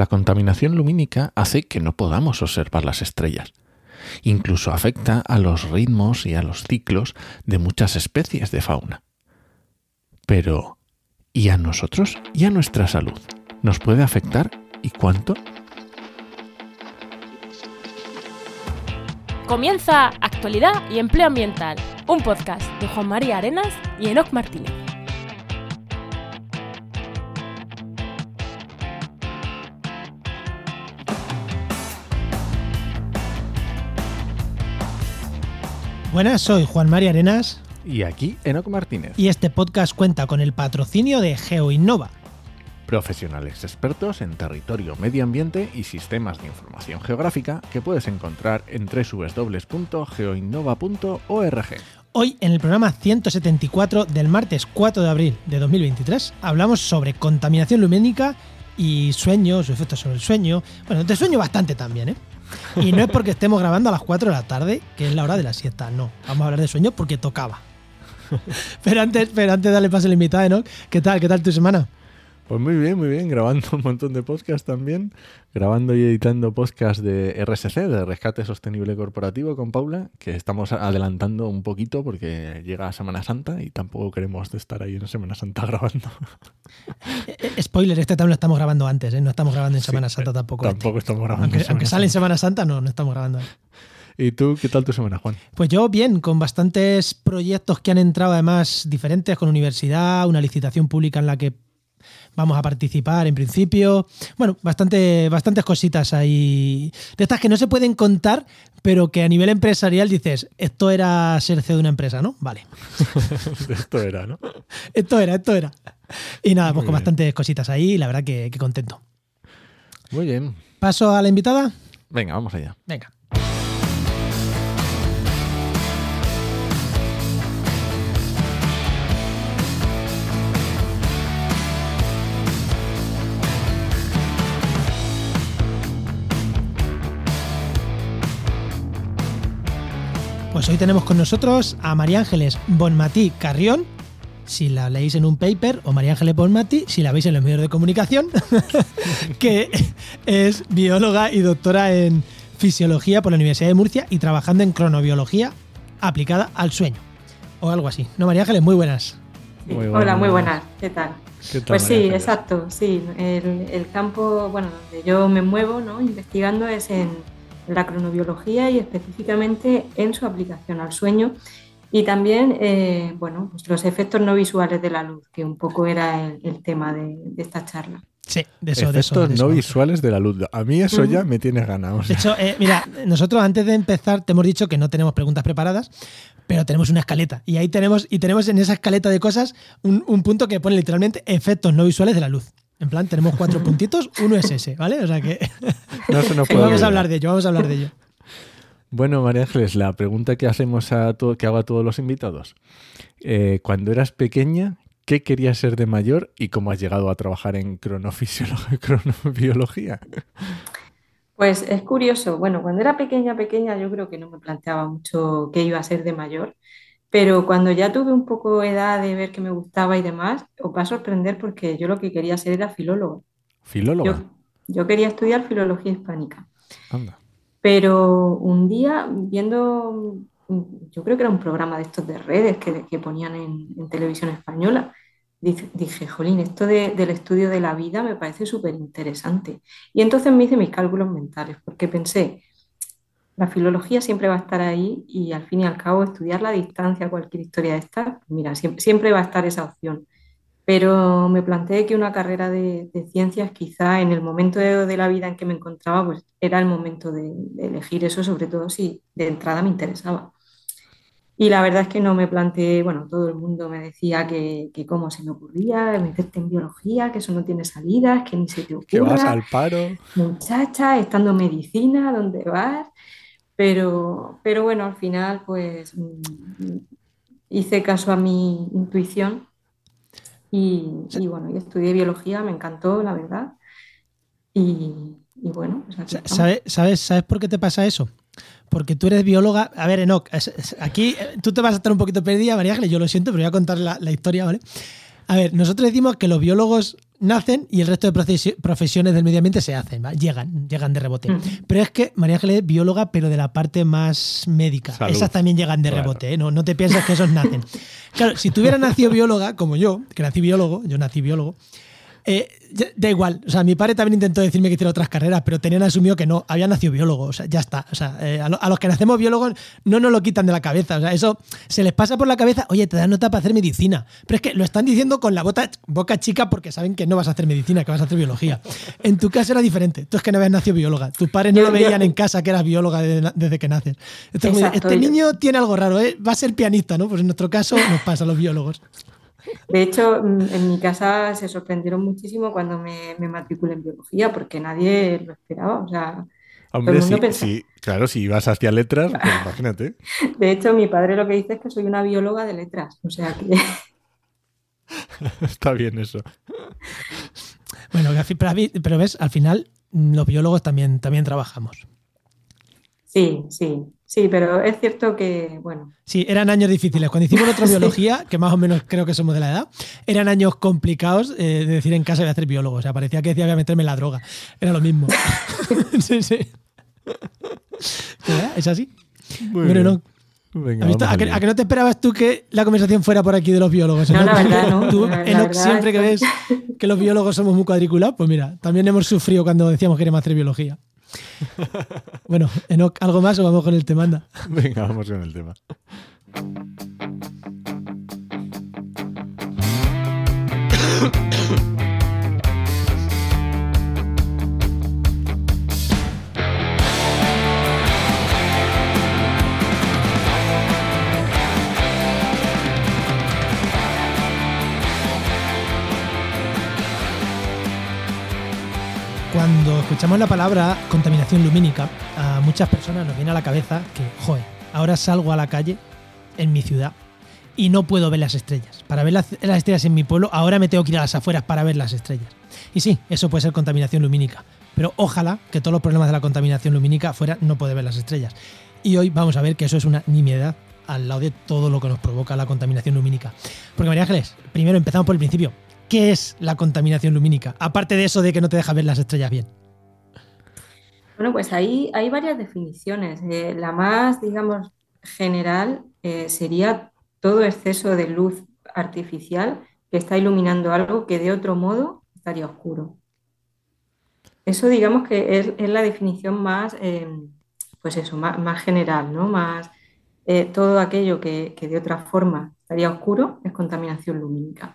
La contaminación lumínica hace que no podamos observar las estrellas. Incluso afecta a los ritmos y a los ciclos de muchas especies de fauna. Pero, ¿y a nosotros y a nuestra salud? ¿Nos puede afectar y cuánto? Comienza Actualidad y Empleo Ambiental, un podcast de Juan María Arenas y Enoc Martínez. Buenas, soy Juan María Arenas Y aquí Enoc Martínez, y este podcast cuenta con el patrocinio de GeoInnova. profesionales expertos en territorio, medio ambiente y sistemas de información geográfica que puedes encontrar en www.geoinnova.org. Hoy, en el programa 174 del martes 4 de abril de 2023, hablamos sobre contaminación lumínica y sueño, su efecto sobre el sueño. Bueno, de sueño bastante también, ¿eh? Y no es porque estemos grabando a las 4 de la tarde, que es la hora de la siesta, no. Vamos a hablar de sueño porque tocaba. Pero antes, pero antes de darle paso al invitado, ¿no? ¿Qué tal? ¿Qué tal tu semana? Pues muy bien, muy bien, grabando un montón de podcasts también, grabando y editando podcasts de RSC, de Rescate Sostenible Corporativo con Paula, que estamos adelantando un poquito porque llega Semana Santa y tampoco queremos estar ahí en Semana Santa grabando. Eh, eh, Spoiler, este también lo estamos grabando antes, ¿eh? No estamos grabando en Semana Sí, Santa tampoco. este. Tampoco estamos grabando. Aunque, en Semana aunque sale en. Semana Santa, no, no estamos grabando. ¿Y tú qué tal tu semana, Juan? Pues yo bien, con bastantes proyectos que han entrado además diferentes, con universidad, una licitación pública en la que vamos a participar en principio. Bueno, bastante, bastantes cositas ahí. De estas que no se pueden contar, pero que a nivel empresarial dices, esto era ser CEO de una empresa, ¿no? Vale. Esto era, ¿no? Esto era, esto era. Y nada, pues Muy con bien. bastantes cositas ahí, la verdad que, que contento. Muy bien. ¿Paso a la invitada? Venga, vamos allá. Venga. Pues hoy tenemos con nosotros a María Ángeles Bonmatí Carrión, si la leéis en un paper, o María Ángeles Bonmatí, si la veis en los medios de comunicación, que es bióloga y doctora en fisiología por la Universidad de Murcia y trabajando en cronobiología aplicada al sueño. O algo así. No, María Ángeles, muy buenas. Sí. Muy Hola, muy buenas. ¿Qué tal? ¿Qué tal, Pues María sí, Ángeles? exacto, sí. El, el campo, bueno, donde yo me muevo, ¿no? Investigando es en la cronobiología y específicamente en su aplicación al sueño y también, eh, bueno, pues los efectos no visuales de la luz, que un poco era el, el tema de, de esta charla. Sí, de eso, de eso. Efectos de eso no visuales de la luz. A mí eso ya me tiene ganado. De hecho, eh, mira, nosotros antes de empezar te hemos dicho que no tenemos preguntas preparadas, pero tenemos una escaleta. Y ahí tenemos, y tenemos en esa escaleta de cosas un, un punto que pone literalmente efectos no visuales de la luz. En plan, tenemos cuatro puntitos, uno es ese, ¿vale? O sea que, No se nos puede vamos a hablar de ello, vamos a hablar de ello. Bueno, María Ángeles, la pregunta que hacemos a todo, que hago a todos los invitados. Eh, cuando eras pequeña, ¿qué querías ser de mayor y cómo has llegado a trabajar en cronofisiología, cronobiología? Pues es curioso, bueno, cuando era pequeña, pequeña, yo creo que no me planteaba mucho qué iba a ser de mayor, pero cuando ya tuve un poco edad de ver que me gustaba y demás, os va a sorprender porque yo lo que quería ser era filólogo. Filóloga. Yo, yo quería estudiar filología hispánica, Anda. pero un día viendo, yo creo que era un programa de estos de redes que, que ponían en, en televisión española, dije, dije, jolín, esto de- del estudio de la vida me parece súper interesante. Y entonces me hice mis cálculos mentales, porque pensé, la filología siempre va a estar ahí y al fin y al cabo estudiar la distancia, cualquier historia de esta, mira, siempre, siempre va a estar esa opción. Pero me planteé que una carrera de, de ciencias quizá en el momento de, de la vida en que me encontraba, pues era el momento de, de elegir eso, sobre todo si de entrada me interesaba. Y la verdad es que no me planteé, bueno, todo el mundo me decía que, que cómo se me ocurría meterte en biología, que eso no tiene salidas, que ni se te Que vas ocurra al paro. muchacha, estando en medicina, ¿dónde vas? Pero, pero bueno, al final pues mm, hice caso a mi intuición y, y bueno, y estudié biología, me encantó, la verdad. Y, y bueno, pues. ¿Sabes, sabes, ¿Sabes por qué te pasa eso? Porque tú eres bióloga. A ver, Enoch, es- es- aquí eh, tú te vas a estar un poquito perdida, María Ángeles, yo lo siento, pero voy a contar la, la historia, ¿vale? A ver, nosotros decimos que los biólogos nacen y el resto de profesiones del medio ambiente se hacen, llegan, llegan de rebote. Pero es que María Ángeles es bióloga, pero de la parte más médica. Esas también llegan de rebote, ¿eh? no, no te piensas que esos nacen. Claro, si tuviera nacido bióloga, como yo, que nací biólogo, yo nací biólogo, eh, da igual. O sea, mi padre también intentó decirme que hiciera otras carreras, pero tenían asumido que no. Había nacido biólogo. O sea, ya está. O sea, eh, a, los que nacemos biólogos no nos lo quitan de la cabeza. O sea, eso se les pasa por la cabeza. Oye, te dan nota para hacer medicina. Pero es que lo están diciendo con la boca chica porque saben que no vas a hacer medicina, que vas a hacer biología. En tu caso era diferente. Tú es que no habías nacido bióloga. Tus padres no lo veían en casa que eras bióloga desde, que naces. este niño tiene algo raro, ¿eh? va a ser pianista, ¿no? Pues en nuestro caso nos pasa a los biólogos. De hecho, en mi casa se sorprendieron muchísimo cuando me, me matriculé en biología, porque nadie lo esperaba. O sea, Hombre, sí, claro, si ibas hacia letras, pues imagínate. De hecho, mi padre lo que dice es que soy una bióloga de letras. O sea que. Está bien eso. Bueno, pero ves, al final los biólogos también, también trabajamos. Sí, sí. Sí, pero es cierto que, bueno. Sí, eran años difíciles. Cuando hicimos otra biología, que más o menos creo que somos de la edad, eran años complicados eh, de decir en casa voy a hacer biólogo. O sea, parecía que decía voy a meterme en la droga. Era lo mismo. sí, sí. ¿Es así? bueno, no. ¿A, que, no te esperabas tú que la conversación fuera por aquí de los biólogos? No, la verdad, no. Tú, siempre que ves que los biólogos somos muy cuadriculados, pues mira, también hemos sufrido cuando decíamos que queríamos hacer biología. Bueno, Enoch, ¿algo más o vamos con el tema? Venga, vamos con el tema. Escuchamos la palabra contaminación lumínica, a muchas personas nos viene a la cabeza que, joder, ahora salgo a la calle en mi ciudad y no puedo ver las estrellas. Para ver las, estrellas en mi pueblo, ahora me tengo que ir a las afueras para ver las estrellas. Y sí, eso puede ser contaminación lumínica. Pero ojalá que todos los problemas de la contaminación lumínica fuera no poder ver las estrellas. Y hoy vamos a ver que eso es una nimiedad al lado de todo lo que nos provoca la contaminación lumínica. Porque María Ángeles, primero empezamos por el principio. ¿Qué es la contaminación lumínica? Aparte de eso de que no te deja ver las estrellas bien. Bueno, pues ahí hay varias definiciones. Eh, la más, digamos, general eh, sería todo exceso de luz artificial que está iluminando algo que de otro modo estaría oscuro. Eso digamos que es, la definición más, eh, pues eso, más, general, ¿no? Más todo aquello que, que, de otra forma estaría oscuro es contaminación lumínica.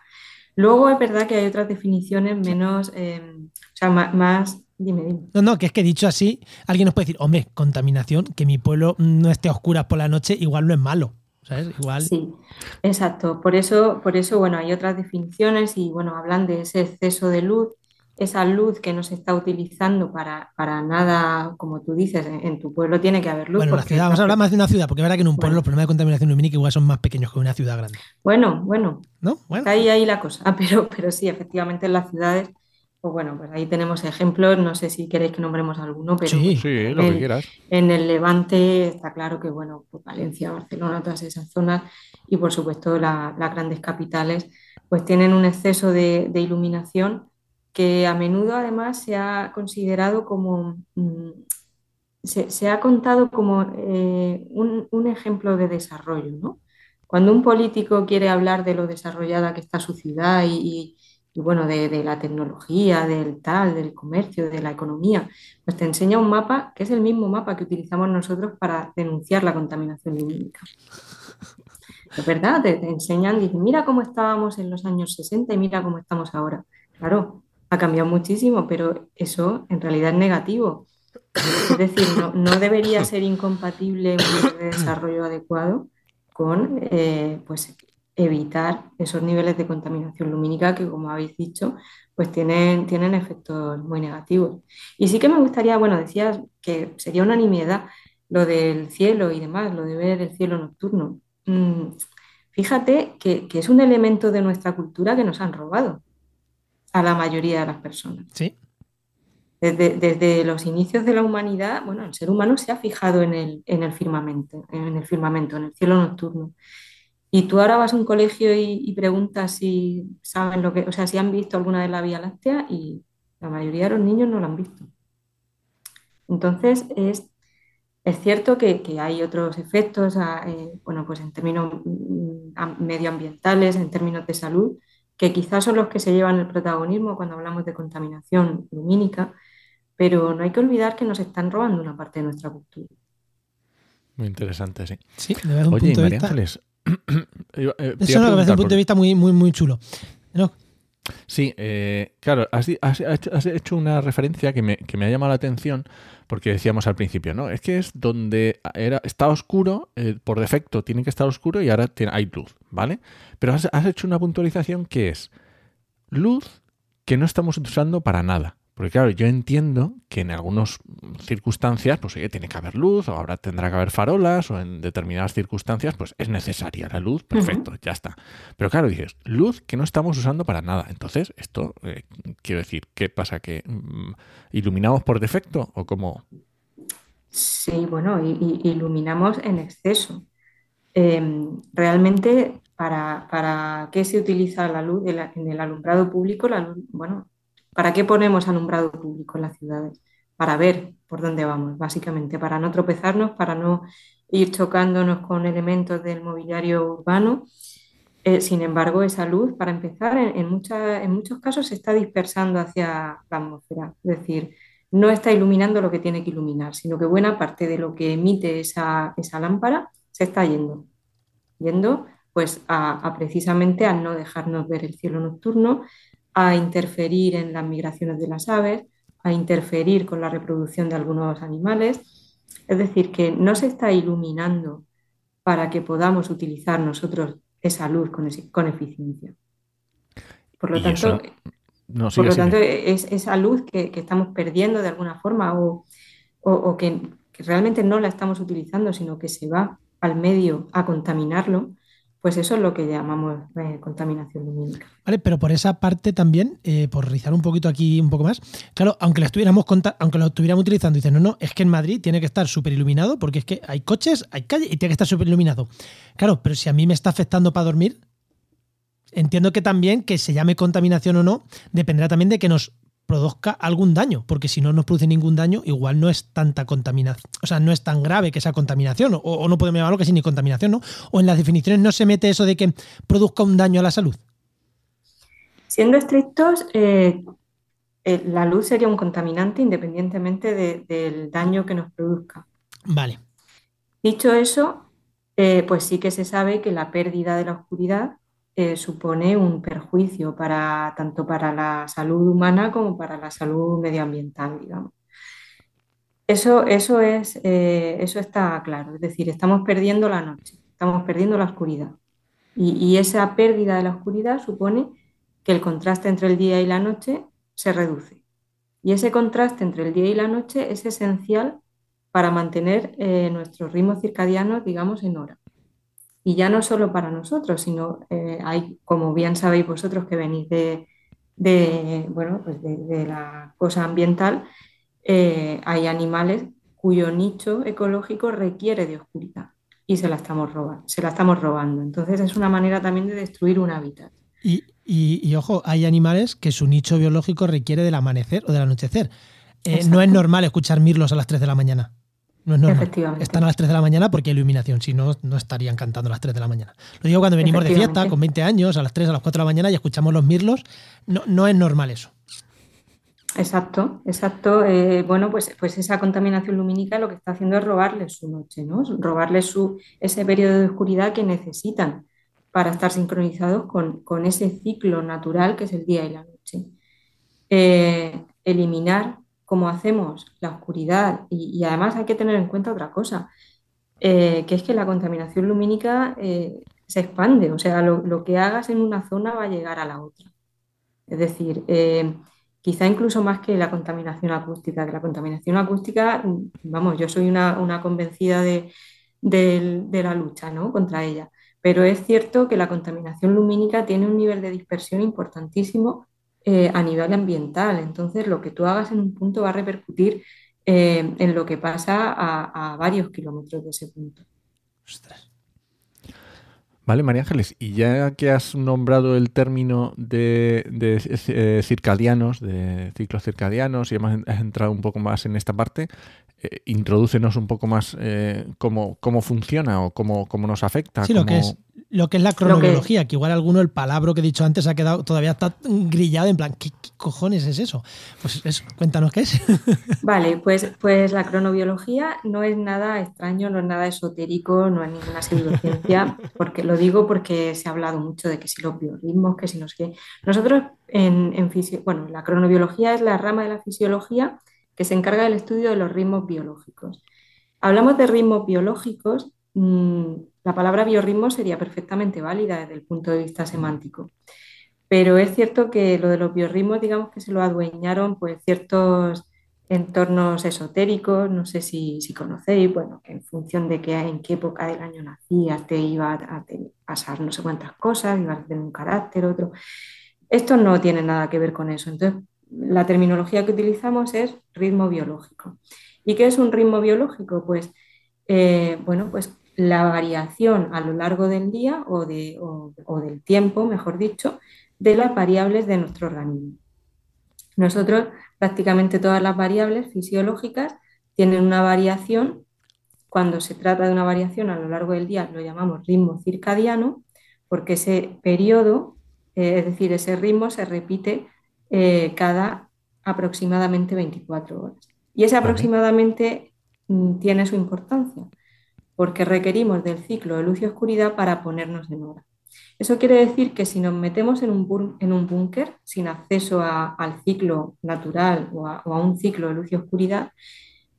Luego es verdad que hay otras definiciones menos, eh, o sea, más, Dime, dime. No, no, que es que dicho así, alguien nos puede decir, hombre, contaminación, que mi pueblo no esté a oscuras por la noche, igual no es malo. ¿sabes? Igual. Sí, exacto. Por eso, por eso, bueno, hay otras definiciones y bueno, hablan de ese exceso de luz esa luz que no se está utilizando para, para nada, como tú dices, en, tu pueblo tiene que haber luz. Bueno, la ciudad, vamos a hablar más de una ciudad, porque es verdad que en un pueblo los problemas de contaminación lumínica igual son más pequeños que una ciudad grande. Bueno, bueno. ¿No? Bueno. Ahí, ahí la cosa. Pero, pero sí, efectivamente en las ciudades, pues bueno, pues ahí tenemos ejemplos, no sé si queréis que nombremos alguno, pero sí, sí, lo que quieras. en el Levante está claro que, bueno, pues Valencia, Barcelona, todas esas zonas y por supuesto las grandes capitales, pues tienen un exceso de, de iluminación que a menudo además se ha considerado como, mm, se, ha contado como eh, un, ejemplo de desarrollo. ¿no? Cuando un político quiere hablar de lo desarrollada que está su ciudad y, bueno, de, la tecnología, del tal, del comercio, de la economía, pues te enseña un mapa que es el mismo mapa que utilizamos nosotros para denunciar la contaminación lumínica. Es verdad, te, enseñan, dicen, mira cómo estábamos en los años 60 y mira cómo estamos ahora. Claro, ha cambiado muchísimo, pero eso en realidad es negativo. Es decir, no, debería ser incompatible un desarrollo adecuado con eh, pues, evitar esos niveles de contaminación lumínica que, como habéis dicho, pues tienen, tienen efectos muy negativos. Y sí que me gustaría, bueno, decías que sería una nimiedad lo del cielo y demás, lo de ver el cielo nocturno. Mm, fíjate que, que es un elemento de nuestra cultura que nos han robado a la mayoría de las personas. Sí. Desde, los inicios de la humanidad, bueno, el ser humano se ha fijado en el, en el firmamento, en el firmamento, en el cielo nocturno. Y tú ahora vas a un colegio y, preguntas si saben lo que, o sea, si han visto alguna de la Vía Láctea y la mayoría de los niños no la han visto. Entonces, es, es cierto que, hay otros efectos, eh, bueno, pues en términos mm, medioambientales, en términos de salud, que quizás son los que se llevan el protagonismo cuando hablamos de contaminación lumínica, pero no hay que olvidar que nos están robando una parte de nuestra cultura. Muy interesante, sí. Sí, de un Oye, punto de vista... Ángeles, eh, Eso me parece un punto de vista muy, muy, muy chulo. ¿No? Sí, eh, claro, has, hecho una referencia que me, ha llamado la atención porque decíamos al principio, ¿no? Es que es donde era, está oscuro, eh, por defecto tiene que estar oscuro y ahora tiene, hay luz, ¿vale? Pero has, has hecho una puntualización que es luz que no estamos usando para nada. Porque claro, yo entiendo que en algunas circunstancias, pues oye, tiene que haber luz, o ahora tendrá que haber farolas, o en determinadas circunstancias, pues es necesaria la luz, perfecto, ya está. Pero claro, dices, luz que no estamos usando para nada. Entonces, esto, eh, quiero decir, ¿qué pasa? ¿Que mm, iluminamos por defecto o cómo? Sí, bueno, iluminamos en exceso. Em, realmente, para, ¿para qué se utiliza la luz en el alumbrado público? La luz, bueno, ¿Para qué ponemos alumbrado público en las ciudades? Para ver por dónde vamos, básicamente, para no tropezarnos, para no ir chocándonos con elementos del mobiliario urbano. Eh, sin embargo, esa luz, para empezar, en, muchos casos se está dispersando hacia la atmósfera, es decir, no está iluminando lo que tiene que iluminar, sino que buena parte de lo que emite esa, lámpara se está yendo, yendo pues a, precisamente a no dejarnos ver el cielo nocturno, a interferir en las migraciones de las aves, a interferir con la reproducción de algunos animales. Es decir, que no se está iluminando para que podamos utilizar nosotros esa luz con, eficiencia. Por lo tanto, por lo tanto es esa luz que, estamos perdiendo de alguna forma o, que, que, realmente no la estamos utilizando, sino que se va al medio a contaminarlo, pues eso es lo que llamamos eh, contaminación lumínica. Vale, pero por esa parte también, eh, por rizar un poquito aquí un poco más, claro, aunque lo estuviéramos aunque lo estuviéramos utilizando, dicen, no, no, es que en Madrid tiene que estar súper iluminado porque es que hay coches, hay calle y tiene que estar súper iluminado. Claro, pero si a mí me está afectando para dormir, entiendo que también que se llame contaminación o no, dependerá también de que nos produzca algún daño, porque si no nos produce ningún daño, igual no es tanta contaminación, o sea, no es tan grave que esa contaminación, o, no podemos llamarlo que sea ni contaminación, ¿no? O en las definiciones no se mete eso de que produzca un daño a la salud. Siendo estrictos, eh, eh, la luz sería un contaminante independientemente del daño que nos produzca. Vale. Dicho eso, eh, pues sí que se sabe que la pérdida de la oscuridad eh, supone un perjuicio para, tanto para la salud humana como para la salud medioambiental, digamos. Eso, eso, es, eh, eso está claro, es decir, estamos perdiendo la noche, estamos perdiendo la oscuridad. Y, esa pérdida de la oscuridad supone que el contraste entre el día y la noche se reduce. Y ese contraste entre el día y la noche es esencial para mantener eh, nuestros ritmos circadianos, digamos, en hora. Y ya no solo para nosotros, sino eh, hay, como bien sabéis vosotros que venís de, bueno, pues de, la cosa ambiental, eh, hay animales cuyo nicho ecológico requiere de oscuridad y se la estamos robando, se la estamos robando. Entonces es una manera también de destruir un hábitat. Y, y, ojo, hay animales que su nicho biológico requiere del amanecer o del anochecer. Eh, no es normal escuchar mirlos a las 3 de la mañana. No es normal. Están a las 3 de la mañana porque hay iluminación, si no, no estarían cantando a las 3 de la mañana. Lo digo cuando venimos de fiesta con 20 años, a las 3, a las 4 de la mañana y escuchamos los mirlos, no, no es normal eso. Exacto, exacto. Eh, bueno, pues, pues esa contaminación lumínica lo que está haciendo es robarles su noche, ¿no? Robarles su, ese periodo de oscuridad que necesitan para estar sincronizados con, ese ciclo natural que es el día y la noche. Eh, eliminar como hacemos la oscuridad, y, además hay que tener en cuenta otra cosa, eh, que es que la contaminación lumínica eh, se expande, o sea, lo, que hagas en una zona va a llegar a la otra. Es decir, eh, quizá incluso más que la contaminación acústica, que la contaminación acústica, vamos, yo soy una, convencida de, de, la lucha ¿no? contra ella, pero es cierto que la contaminación lumínica tiene un nivel de dispersión importantísimo eh, a nivel ambiental. Entonces, lo que tú hagas en un punto va a repercutir eh, en lo que pasa a, varios kilómetros de ese punto. Vale, María Ángeles, y ya que has nombrado el término de, eh, circadianos, de ciclos circadianos, y hemos has entrado un poco más en esta parte, eh, introdúcenos un poco más eh, cómo, cómo funciona o cómo, cómo nos afecta. Sí, lo que es lo que es la cronobiología, que... igual alguno el palabra que he dicho antes ha quedado todavía está grillado en plan, ¿qué, cojones es eso? Pues cuéntanos qué es. Vale, pues, pues la cronobiología no es nada extraño, no es nada esotérico, no es ninguna pseudociencia, porque lo digo porque se ha hablado mucho de que si los biorritmos, que si no sé qué. Nosotros en, en bueno, la cronobiología es la rama de la fisiología que se encarga del estudio de los ritmos biológicos. Hablamos de ritmos biológicos la palabra biorritmo sería perfectamente válida desde el punto de vista semántico. Pero es cierto que lo de los biorritmos, digamos que se lo adueñaron pues ciertos entornos esotéricos, no sé si, conocéis, bueno, que en función de que, en qué época del año nacías, te iba a, pasar no sé cuántas cosas, ibas a tener un carácter, otro. Esto no tiene nada que ver con eso. Entonces, la terminología que utilizamos es ritmo biológico. ¿Y qué es un ritmo biológico? Pues, eh, bueno, pues la variación a lo largo del día o, de, del tiempo, mejor dicho, de las variables de nuestro organismo. Nosotros, prácticamente todas las variables fisiológicas tienen una variación. Cuando se trata de una variación a lo largo del día, lo llamamos ritmo circadiano, porque ese periodo, eh, es decir, ese ritmo se repite eh, cada aproximadamente 24 horas. Y ese aproximadamente mm, tiene su importancia, porque requerimos del ciclo de luz y oscuridad para ponernos en hora. Eso quiere decir que si nos metemos en un, búnker sin acceso al ciclo natural o a, un ciclo de luz y oscuridad,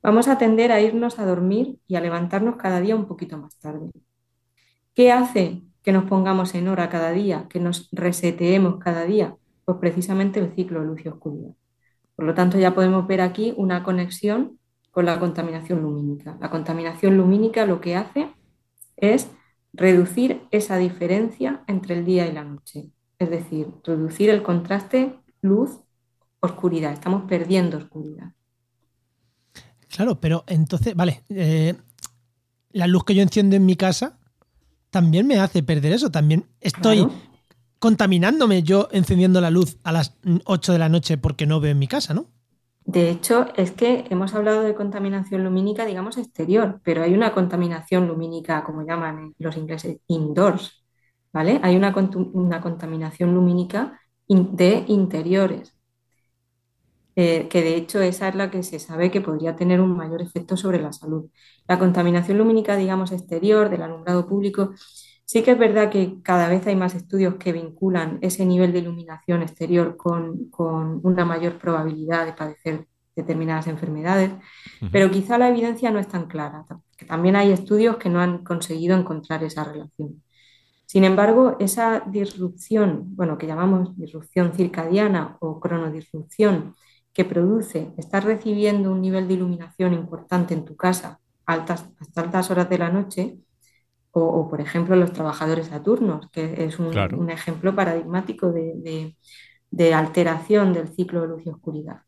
vamos a tender a irnos a dormir y a levantarnos cada día un poquito más tarde. ¿Qué hace que nos pongamos en hora cada día, que nos reseteemos cada día? Pues precisamente el ciclo de luz y oscuridad. Por lo tanto, ya podemos ver aquí una conexión con la contaminación lumínica. La contaminación lumínica lo que hace es reducir esa diferencia entre el día y la noche, es decir, reducir el contraste luz-oscuridad. Estamos perdiendo oscuridad. Claro, pero entonces, vale, eh, la luz que yo enciendo en mi casa también me hace perder eso, también estoy contaminándome yo encendiendo la luz a las 8 de la noche porque no veo en mi casa, ¿no? De hecho, es que hemos hablado de contaminación lumínica, digamos, exterior, pero hay una contaminación lumínica, como llaman los ingleses, indoors, ¿vale? Hay una, contaminación lumínica de interiores, eh, que de hecho esa es la que se sabe que podría tener un mayor efecto sobre la salud. La contaminación lumínica, digamos, exterior, del alumbrado público, Sí que es verdad que cada vez hay más estudios que vinculan ese nivel de iluminación exterior con, una mayor probabilidad de padecer determinadas enfermedades, pero quizá la evidencia no es tan clara. También hay estudios que no han conseguido encontrar esa relación. Sin embargo, esa disrupción, bueno, que llamamos disrupción circadiana o cronodisrupción, que produce estar recibiendo un nivel de iluminación importante en tu casa altas, hasta altas horas de la noche, o, por ejemplo, los trabajadores a turnos, que es un, ejemplo paradigmático de, alteración del ciclo de luz y oscuridad.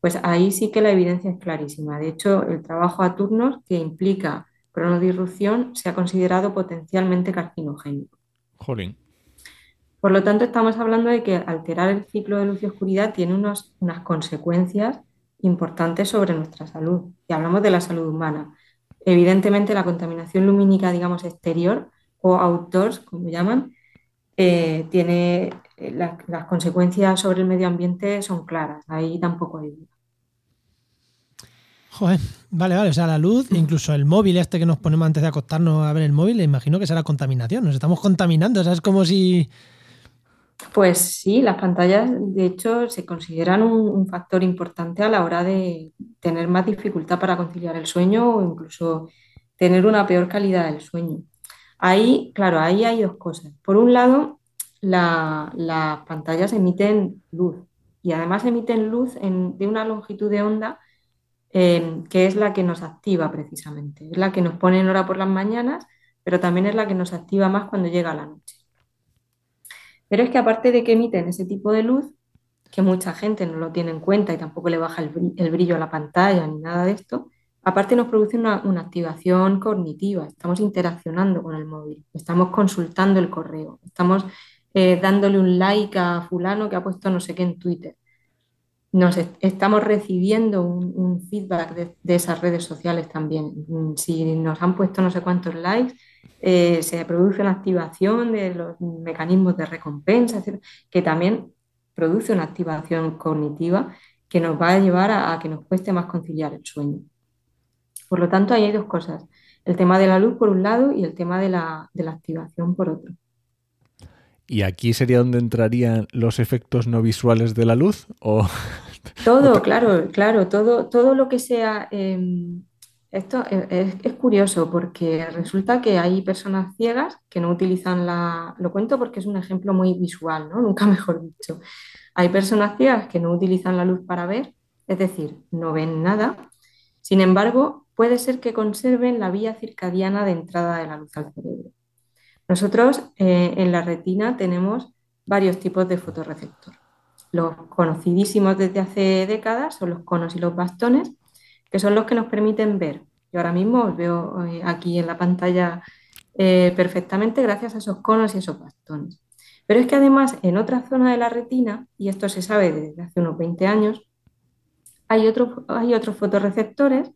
Pues ahí sí que la evidencia es clarísima. De hecho, el trabajo a turnos que implica cronodisrupción se ha considerado potencialmente carcinogénico. Por lo tanto, estamos hablando de que alterar el ciclo de luz y oscuridad tiene unas consecuencias importantes sobre nuestra salud. Y hablamos de la salud humana. Evidentemente, la contaminación lumínica, digamos, exterior o outdoors, como llaman, eh, tiene eh, las consecuencias sobre el medio ambiente son claras. Ahí tampoco hay duda. Joder, vale, vale. O sea, la luz, incluso el móvil este que nos ponemos antes de acostarnos a ver el móvil, imagino que será contaminación. Nos estamos contaminando. O sea, es como si pues sí, las pantallas de hecho se consideran un, factor importante a la hora de tener más dificultad para conciliar el sueño o incluso tener una peor calidad del sueño. Ahí, claro, ahí hay dos cosas. Por un lado, las pantallas emiten luz y además emiten luz de una longitud de onda em, que es la que nos activa precisamente. Es la que nos pone en hora por las mañanas, pero también es la que nos activa más cuando llega la noche. Pero es que aparte de que emiten ese tipo de luz, que mucha gente no lo tiene en cuenta y tampoco le baja el brillo a la pantalla ni nada de esto, Aparte nos produce una, activación cognitiva, estamos interaccionando con el móvil, estamos consultando el correo, estamos eh, dándole un like a fulano que ha puesto no sé qué en Twitter. Nos estamos recibiendo un, feedback de, esas redes sociales también. Si nos han puesto no sé cuántos likes, eh, se produce una activación de los mecanismos de recompensa, que también produce una activación cognitiva que nos va a llevar a que nos cueste más conciliar el sueño. Por lo tanto, ahí hay dos cosas. El tema de la luz por un lado y el tema de la, activación por otro. ¿Y aquí sería donde entrarían los efectos no visuales de la luz? ¿O... Todo, claro, claro, todo, todo lo que sea... Em, esto es, curioso porque resulta que hay personas ciegas que no utilizan la... Lo cuento porque es un ejemplo muy visual, ¿no? Nunca mejor dicho. Hay personas ciegas que no utilizan la luz para ver, es decir, no ven nada. Sin embargo, puede ser que conserven la vía circadiana de entrada de la luz al cerebro. Nosotros eh, en la retina tenemos varios tipos de fotorreceptor. Los conocidísimos desde hace décadas son los conos y los bastones, que son los que nos permiten ver. Yo ahora mismo os veo eh, aquí en la pantalla eh, perfectamente gracias a esos conos y esos bastones. Pero es que además en otra zona de la retina, y esto se sabe desde hace unos 20 años, hay, hay otros fotorreceptores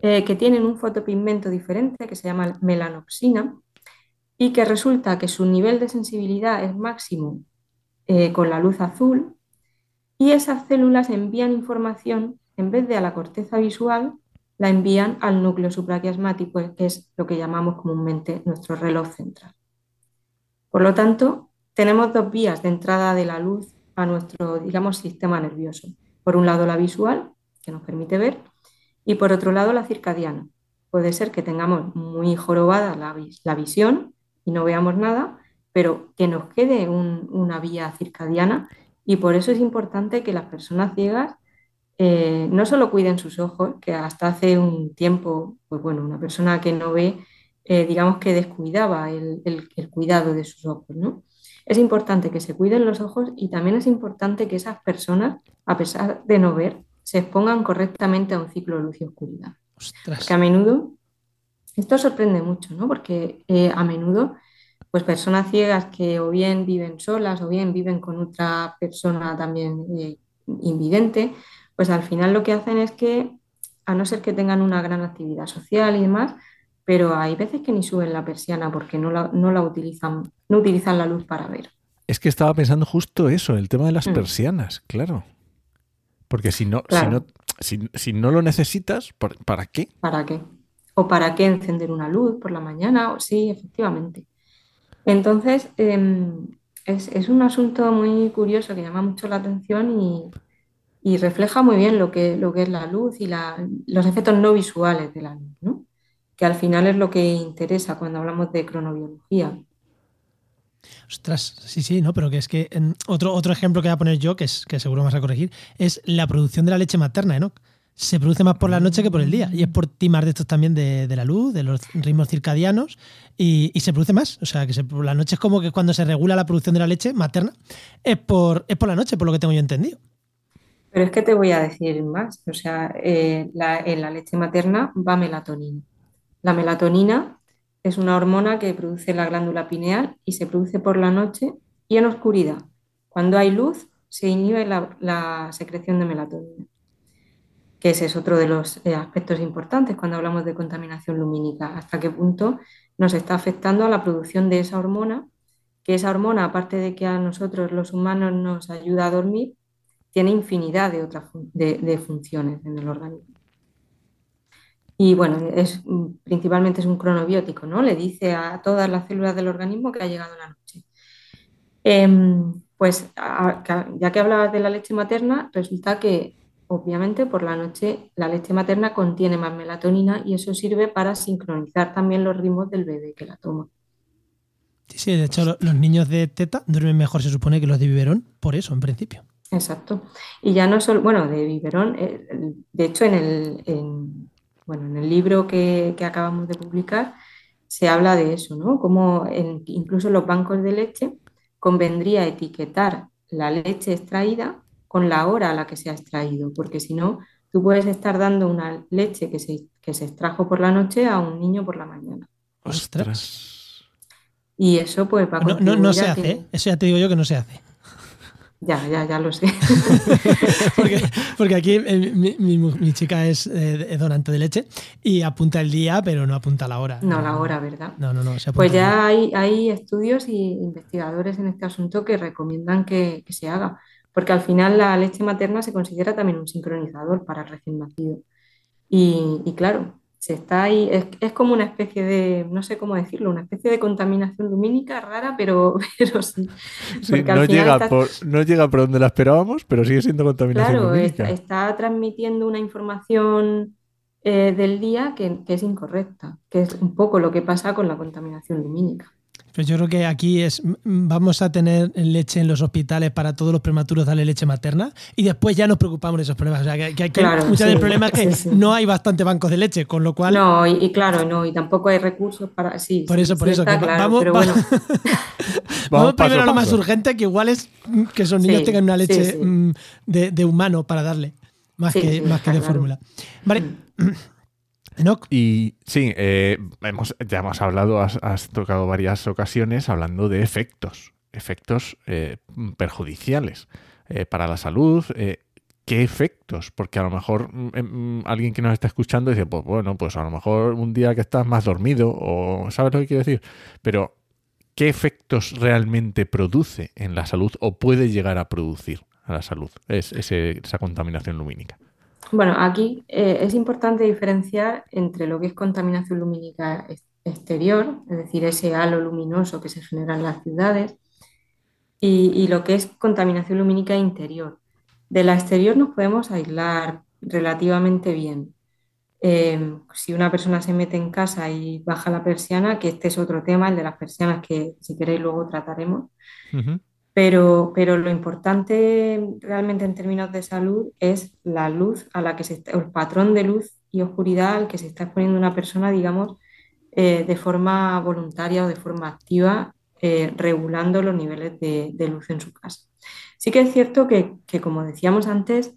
eh, que tienen un fotopigmento diferente que se llama melanopsina y que resulta que su nivel de sensibilidad es máximo con la luz azul y esas células envían información, en vez de a la corteza visual, la envían al núcleo supraquiasmático, que es lo que llamamos comúnmente nuestro reloj central. Por lo tanto, tenemos dos vías de entrada de la luz a nuestro, digamos, sistema nervioso. Por un lado, la visual, que nos permite ver, y por otro lado, la circadiana. Puede ser que tengamos muy jorobada la, visión y no veamos nada, pero que nos quede una vía circadiana y por eso es importante que las personas ciegas eh, no solo cuiden sus ojos, que hasta hace un tiempo, pues bueno, una persona que no ve, eh, digamos que descuidaba el, el, cuidado de sus ojos, ¿no? Es importante que se cuiden los ojos y también es importante que esas personas, a pesar de no ver, se expongan correctamente a un ciclo de luz y oscuridad. Que a menudo, esto sorprende mucho, ¿no? Porque eh, a menudo, pues personas ciegas que o bien viven solas o bien viven con otra persona también invidente, pues al final lo que hacen es que, a no ser que tengan una gran actividad social y demás, pero hay veces que ni suben la persiana porque no la, no la utilizan, no utilizan la luz para ver. Es que estaba pensando justo eso, el tema de las mm. persianas, claro. Porque si no, si, no lo necesitas, ¿para qué? ¿Para qué? ¿O para qué encender una luz por la mañana? Sí, efectivamente. Entonces, em, es, un asunto muy curioso que llama mucho la atención y, refleja muy bien lo que, lo que es la luz y los efectos no visuales de la luz, ¿no? que al final es lo que interesa cuando hablamos de cronobiología. Ostras, sí, sí, no, pero que es que otro, otro ejemplo que voy a poner yo, que, es, que seguro vas a corregir, es la producción de la leche materna, ¿no? Se produce más por la noche que por el día. Y es por timar de estos también de, la luz, de los ritmos circadianos, y, se produce más. O sea, que por la noche es como que cuando se regula la producción de la leche materna, es por, es por la noche, por lo que tengo yo entendido. Pero es que te voy a decir más. O sea, eh, en la leche materna va melatonina. La melatonina es una hormona que produce la glándula pineal y se produce por la noche y en oscuridad. Cuando hay luz, se inhibe la, secreción de melatonina, que ese es otro de los eh, aspectos importantes cuando hablamos de contaminación lumínica. Hasta qué punto nos está afectando a la producción de esa hormona, que esa hormona, aparte de que a nosotros los humanos nos ayuda a dormir, tiene infinidad de otras de funciones en el organismo. Y bueno, es, principalmente es un cronobiótico, ¿no? Le dice a todas las células del organismo que ha llegado la noche. Em, pues ya que hablabas de la leche materna, resulta que obviamente por la noche la leche materna contiene más melatonina y eso sirve para sincronizar también los ritmos del bebé que la toma. Sí, sí, de hecho los niños de teta duermen mejor, se supone, que los de biberón, por eso, en principio. Exacto. Y ya no solo, bueno, de biberón, eh, de hecho en el, bueno, en el libro que, acabamos de publicar se habla de eso, ¿no? Como incluso en los bancos de leche convendría etiquetar la leche extraída con la hora a la que se ha extraído, porque si no tú puedes estar dando una leche que se, que se extrajo por la noche a un niño por la mañana. Ostras. Y eso pues va a No, no, no se hace, que- ¿eh? eso ya te digo yo que no se hace. Ya, ya, ya lo sé. Porque, porque aquí eh, mi, mi- mi chica es eh, donante de leche y apunta el día, pero no apunta la hora. No, la hora, ¿verdad? No, no, no. se Pues ya hay, hay estudios y investigadores en este asunto que recomiendan que, que se haga, porque al final la leche materna se considera también un sincronizador para el recién nacido. Y, y claro, se está ahí, es, es como una especie de, no sé cómo decirlo, una especie de contaminación lumínica rara, pero, pero sí. No, llega por, no llega por donde la esperábamos, pero sigue siendo contaminación Claro, lumínica. está transmitiendo una información eh, del día que, que es incorrecta, que es un poco lo que pasa con la contaminación lumínica. Pues yo creo que aquí es vamos a tener leche en los hospitales para todos los prematuros darle leche materna y después ya nos preocupamos de esos problemas. O sea, que, que- que Claro, muchas del sí, problema es que sí, sí. no hay bastante bancos de leche, con lo cual No, y, y claro, no, y tampoco hay recursos para. Sí, Por sí, eso, por sí eso, que claro, vamos- pero bueno, vamos, primero a lo más urgente, que igual es mm, que esos niños Sí, tengan una leche sí. mm, de, de humano para darle, más Sí, que, sí, más que de claro. fórmula. Vale, Mm. Enoch, Y sí, eh, hemos, ya hemos hablado, has, tocado varias ocasiones hablando de efectos, efectos eh, perjudiciales eh, para la salud. ¿Qué efectos? Porque a lo mejor mm, mm, alguien que nos está escuchando dice, pues bueno, pues a lo mejor un día que estás más dormido o sabes lo que quiero decir. Pero, ¿qué efectos realmente produce en la salud o puede llegar a producir a la salud es, ese- esa contaminación lumínica? Bueno, aquí eh, es importante diferenciar entre lo que es contaminación lumínica ex- exterior, es decir, ese halo luminoso que se genera en las ciudades, y, lo que es contaminación lumínica interior. De la exterior nos podemos aislar relativamente bien. Eh, si una persona se mete en casa y baja la persiana, que este es otro tema, el de las persianas, que si queréis luego trataremos, Ujú. Pero, pero lo importante realmente en términos de salud es la luz a la que se está, el patrón de luz y oscuridad al que se está exponiendo una persona, digamos, eh, de forma voluntaria o de forma activa, eh, regulando los niveles de, luz en su casa. Sí que es cierto que, que, como decíamos antes,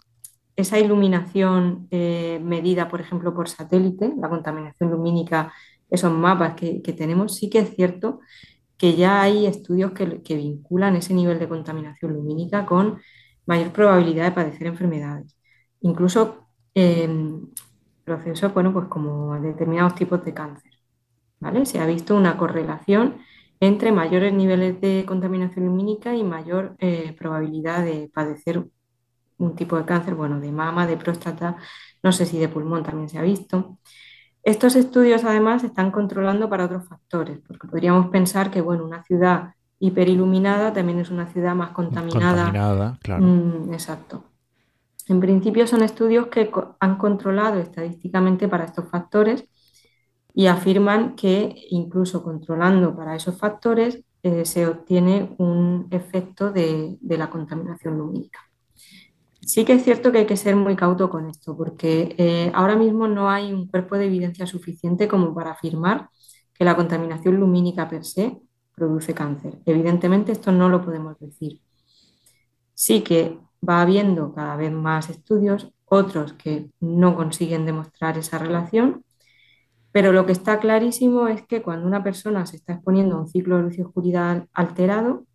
esa iluminación eh, medida, por ejemplo, por satélite, la contaminación lumínica, esos mapas que tenemos, sí que es cierto que ya hay estudios que, que vinculan ese nivel de contaminación lumínica con mayor probabilidad de padecer enfermedades. Incluso eh, procesos, bueno, pues como determinados tipos de cáncer. ¿vale? Se ha visto una correlación entre mayores niveles de contaminación lumínica y mayor eh, probabilidad de padecer un tipo de cáncer, bueno, de mama, de próstata, no sé si de pulmón también se ha visto. Estos estudios además se están controlando para otros factores, porque podríamos pensar que bueno, una ciudad hiperiluminada también es una ciudad más contaminada. Contaminada, claro. Mm, exacto. En principio son estudios que co- han controlado estadísticamente para estos factores y afirman que incluso controlando para esos factores eh, se obtiene un efecto de, de la contaminación lumínica. Sí que es cierto que hay que ser muy cauto con esto, porque eh, ahora mismo no hay un cuerpo de evidencia suficiente como para afirmar que la contaminación lumínica per se produce cáncer. Evidentemente esto no lo podemos decir. Sí que va habiendo cada vez más estudios, otros que no consiguen demostrar esa relación, pero lo que está clarísimo es que cuando una persona se está exponiendo a un ciclo de luz y oscuridad alterado,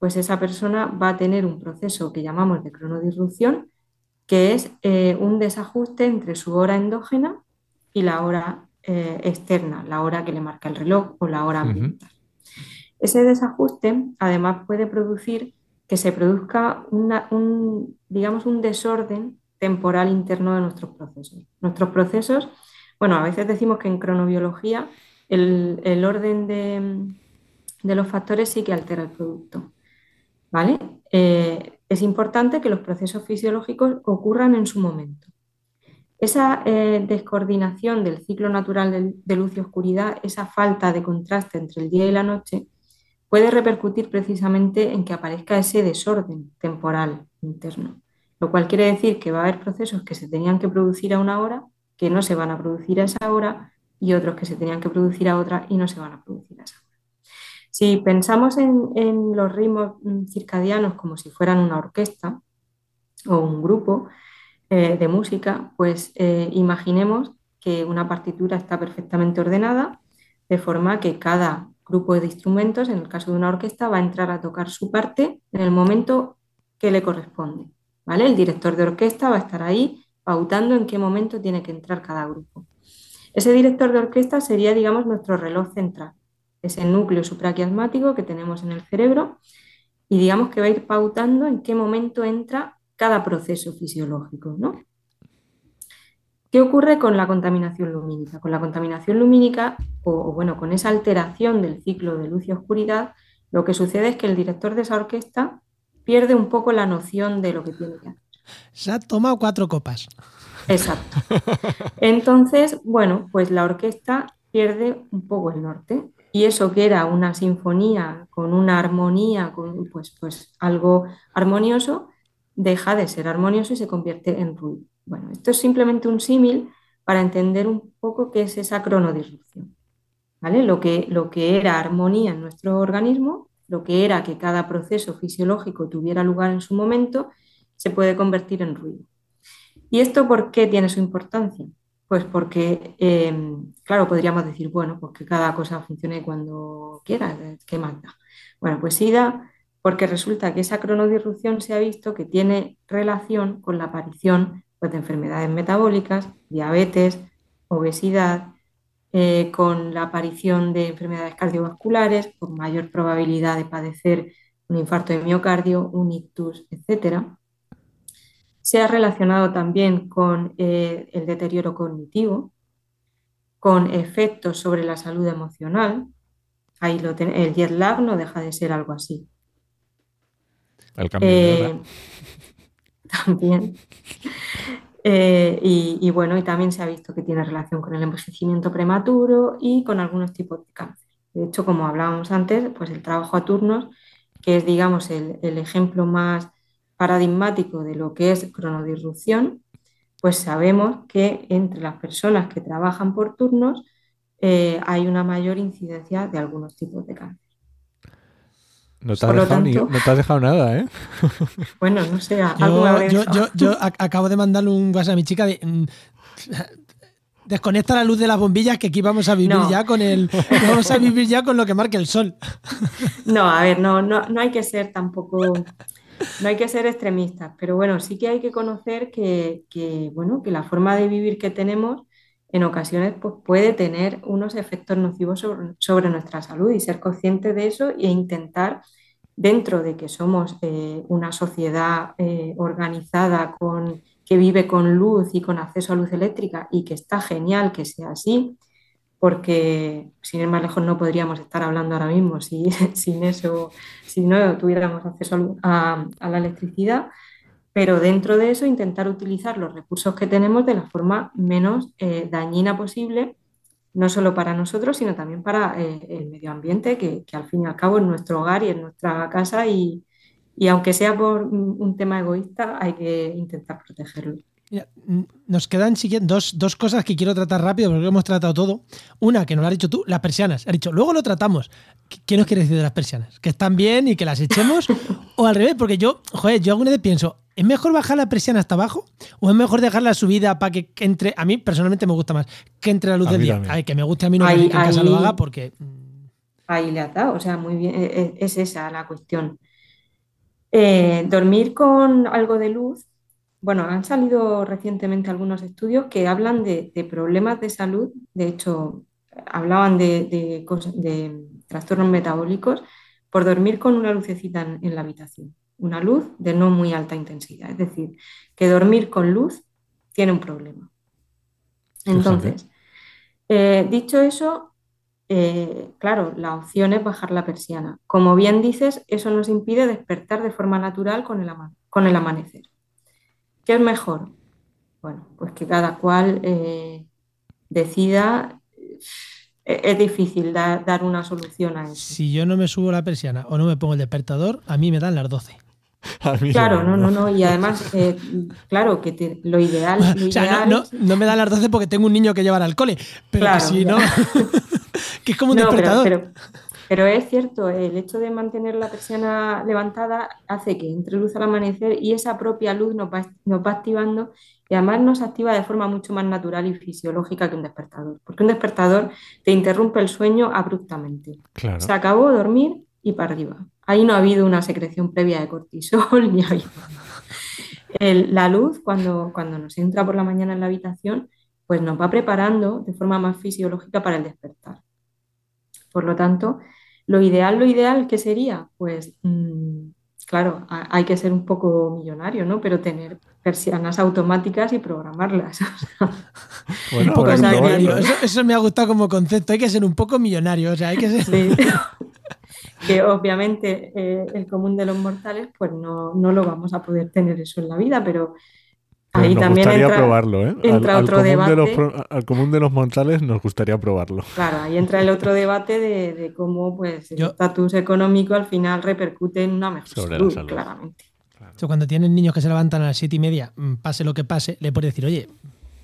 pues esa persona va a tener un proceso que llamamos de cronodisrupción, que es eh, un desajuste entre su hora endógena y la hora eh, externa, la hora que le marca el reloj o la hora ambiental. Ese desajuste además puede producir que se produzca una- un, digamos, un desorden temporal interno de nuestros procesos. Nuestros procesos, bueno, a veces decimos que en cronobiología el, el orden de, de los factores sí que altera el producto. ¿Vale? Eh, es importante que los procesos fisiológicos ocurran en su momento. Esa eh, descoordinación del ciclo natural de, de luz y oscuridad, esa falta de contraste entre el día y la noche, puede repercutir precisamente en que aparezca ese desorden temporal interno, lo cual quiere decir que va a haber procesos que se tenían que producir a una hora, que no se van a producir a esa hora, y otros que se tenían que producir a otra y no se van a producir a esa hora. Si pensamos en, los ritmos mm, circadianos como si fueran una orquesta o un grupo, eh, de música, pues eh, imaginemos que una partitura está perfectamente ordenada, de forma que cada grupo de instrumentos, en el caso de una orquesta, va a entrar a tocar su parte en el momento que le corresponde. ¿vale? El director de orquesta va a estar ahí pautando en qué momento tiene que entrar cada grupo. Ese director de orquesta sería, digamos, nuestro reloj central, ese núcleo supraquiasmático que tenemos en el cerebro y digamos que va a ir pautando en qué momento entra cada proceso fisiológico, ¿no? ¿Qué ocurre con la contaminación lumínica? Con la contaminación lumínica, o, bueno, con esa alteración del ciclo de luz y oscuridad, lo que sucede es que el director de esa orquesta pierde un poco la noción de lo que tiene que hacer. Se ha tomado cuatro copas. Exacto. Entonces, bueno, pues la orquesta pierde un poco el norte. Y eso que era una sinfonía con una armonía, con pues, pues algo armonioso, deja de ser armonioso y se convierte en ruido. Bueno, esto es simplemente un símil para entender un poco qué es esa cronodisrupción. ¿vale? Lo, que, lo que era armonía en nuestro organismo, lo que era que cada proceso fisiológico tuviera lugar en su momento, se puede convertir en ruido. ¿Y esto por qué tiene su importancia? Pues porque, em, claro, podríamos decir, bueno, pues que cada cosa funcione cuando quiera, ¿qué manda? Bueno, pues sí da, porque resulta que esa cronodirrupción se ha visto que tiene relación con la aparición pues, de enfermedades metabólicas, diabetes, obesidad, eh, con la aparición de enfermedades cardiovasculares, con mayor probabilidad de padecer un infarto de miocardio, un ictus, etcétera. Se ha relacionado también con eh, el deterioro cognitivo, con efectos sobre la salud emocional. Ahí lo el jet lag no deja de ser algo así. El cambio de hora. Eh, también. Eh, y, bueno, y también se ha visto que tiene relación con el envejecimiento prematuro y con algunos tipos de cáncer. De hecho, como hablábamos antes, pues el trabajo a turnos, que es, digamos, el, el ejemplo más paradigmático de lo que es cronodirrupción, pues sabemos que entre las personas que trabajan por turnos eh, hay una mayor incidencia de algunos tipos de cáncer. No te, has dejado nada, ¿eh? Bueno, no sé, yo, acabo de mandarle un WhatsApp a mi chica de... Mm, desconecta la luz de las bombillas que aquí vamos a vivir ya con el vamos a vivir ya con lo que marque el sol. No, a ver, no, no, no hay que ser tampoco no hay que ser extremistas, pero bueno, sí que hay que conocer que, bueno, que la forma de vivir que tenemos en ocasiones pues, puede tener unos efectos nocivos sobre, nuestra salud y ser consciente de eso e intentar, dentro de que somos eh, una sociedad eh, organizada con, que vive con luz y con acceso a luz eléctrica y que está genial que sea así, porque sin ir más lejos no podríamos estar hablando ahora mismo. Si, sin eso, si no tuviéramos acceso a, la electricidad, pero dentro de eso intentar utilizar los recursos que tenemos de la forma menos eh, dañina posible, no solo para nosotros, sino también para eh, el medio ambiente, que, que, al fin y al cabo es nuestro hogar y es nuestra casa y, y aunque sea por un tema egoísta, hay que intentar protegerlo nos quedan dos, dos cosas que quiero tratar rápido porque hemos tratado todo. Una, que nos lo has dicho tú, las persianas. Has dicho, luego lo tratamos. ¿Qué nos quieres decir de las persianas? ¿Que están bien y que las echemos? o al revés, porque yo, joder, yo alguna vez pienso, ¿es mejor bajar la persiana hasta abajo? ¿O es mejor dejar la subida para que, entre? A mí personalmente me gusta más que entre la luz del día. Que me guste a mí no que en casa lo haga porque. Mm. Ahí le ha dado, o sea, muy bien, e, e, es esa la cuestión. Eh, dormir con algo de luz bueno, han salido recientemente algunos estudios que hablan de, problemas de salud, de hecho, hablaban de, trastornos metabólicos por dormir con una lucecita en, la habitación, una luz de no muy alta intensidad, es decir, que dormir con luz tiene un problema. Entonces, eh, dicho eso, eh, claro, la opción es bajar la persiana. Como bien dices, eso nos impide despertar de forma natural con el amanecer. ¿Qué es mejor? Bueno, pues que cada cual eh, decida. Eh, es difícil dar una solución a eso. Si yo no me subo la persiana o no me pongo el despertador, a mí me dan las 12. Claro, no, no, no. Y además, eh, claro, que lo ideal. o sea, no, me dan las 12 porque tengo un niño que llevar al cole. Pero si no. que es como un despertador. Pero es cierto, el hecho de mantener la persiana levantada hace que entre luz al amanecer y esa propia luz nos va, nos va activando y además nos activa de forma mucho más natural y fisiológica que un despertador. Porque un despertador te interrumpe el sueño abruptamente. Claro. Se acabó dormir y para arriba. Ahí no ha habido una secreción previa de cortisol ni ha habido. El- la luz, cuando, cuando nos entra por la mañana en la habitación, pues nos va preparando de forma más fisiológica para el despertar. Por lo tanto, lo ideal, lo ideal, ¿qué sería? Pues, mm, claro, ha- hay que ser un poco millonario, ¿no? Pero tener persianas automáticas y programarlas. Bueno, poco ¿eh? Eso, eso me ha gustado como concepto. Hay que ser un poco millonario. O sea, hay que ser. Sí. Que obviamente eh, el común de los mortales, pues no, no lo vamos a poder tener eso en la vida, pero Pues ahí nos también gustaría entra, probarlo, ¿eh? entra otro de los, debate. al común de los mortales nos gustaría probarlo. Claro, ahí entra el otro debate de, de cómo pues, el Yo- estatus económico al final repercute en una mejor Sobre la salud, salud. claramente. Cuando tienen niños que se levantan a las siete y media, mm, pase lo que pase, le puedes decir, oye,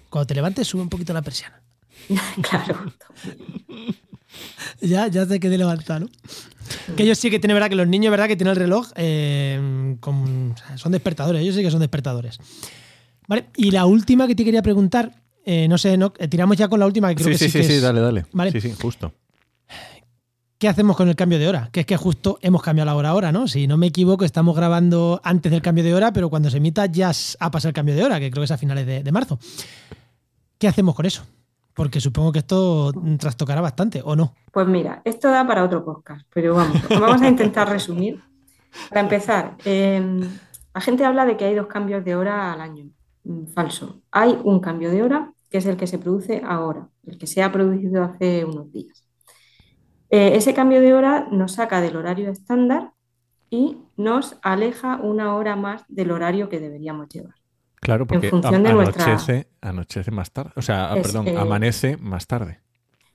cuando te levantes, sube un poquito la persiana. Claro. Ya, ya te quedé levantar, ¿no? Que ellos sí que tienen, verdad, que los niños, verdad, que tienen el reloj, eh, con- o sea, son despertadores, ellos sí que son despertadores. Vale, y la última que te quería preguntar, eh, no sé, no, eh, tiramos ya con la última, que creo Sí, que sí, sí, sí, que sí, es- dale, dale. Vale. Sí, sí, justo. ¿Qué hacemos con el cambio de hora? Que es que justo hemos cambiado la hora ahora, ¿no? Si no me equivoco, estamos grabando antes del cambio de hora, pero cuando se emita ya ha pasado el cambio de hora, que creo que es a finales de, de marzo. ¿Qué hacemos con eso? Porque supongo que esto mm, trastocará bastante, ¿o no? Pues mira, esto da para otro podcast, pero vamos, vamos a intentar resumir. Para empezar, eh, la gente habla de que hay dos cambios de hora al año. Mm, Falso. Hay un cambio de hora que es el que se produce ahora, el que se ha producido hace unos días. Eh, ese cambio de hora nos saca del horario estándar y nos aleja una hora más del horario que deberíamos llevar. Claro, porque función de a- nuestra- anochece, anochece más tarde. O sea, Es, perdón, eh, amanece más tarde.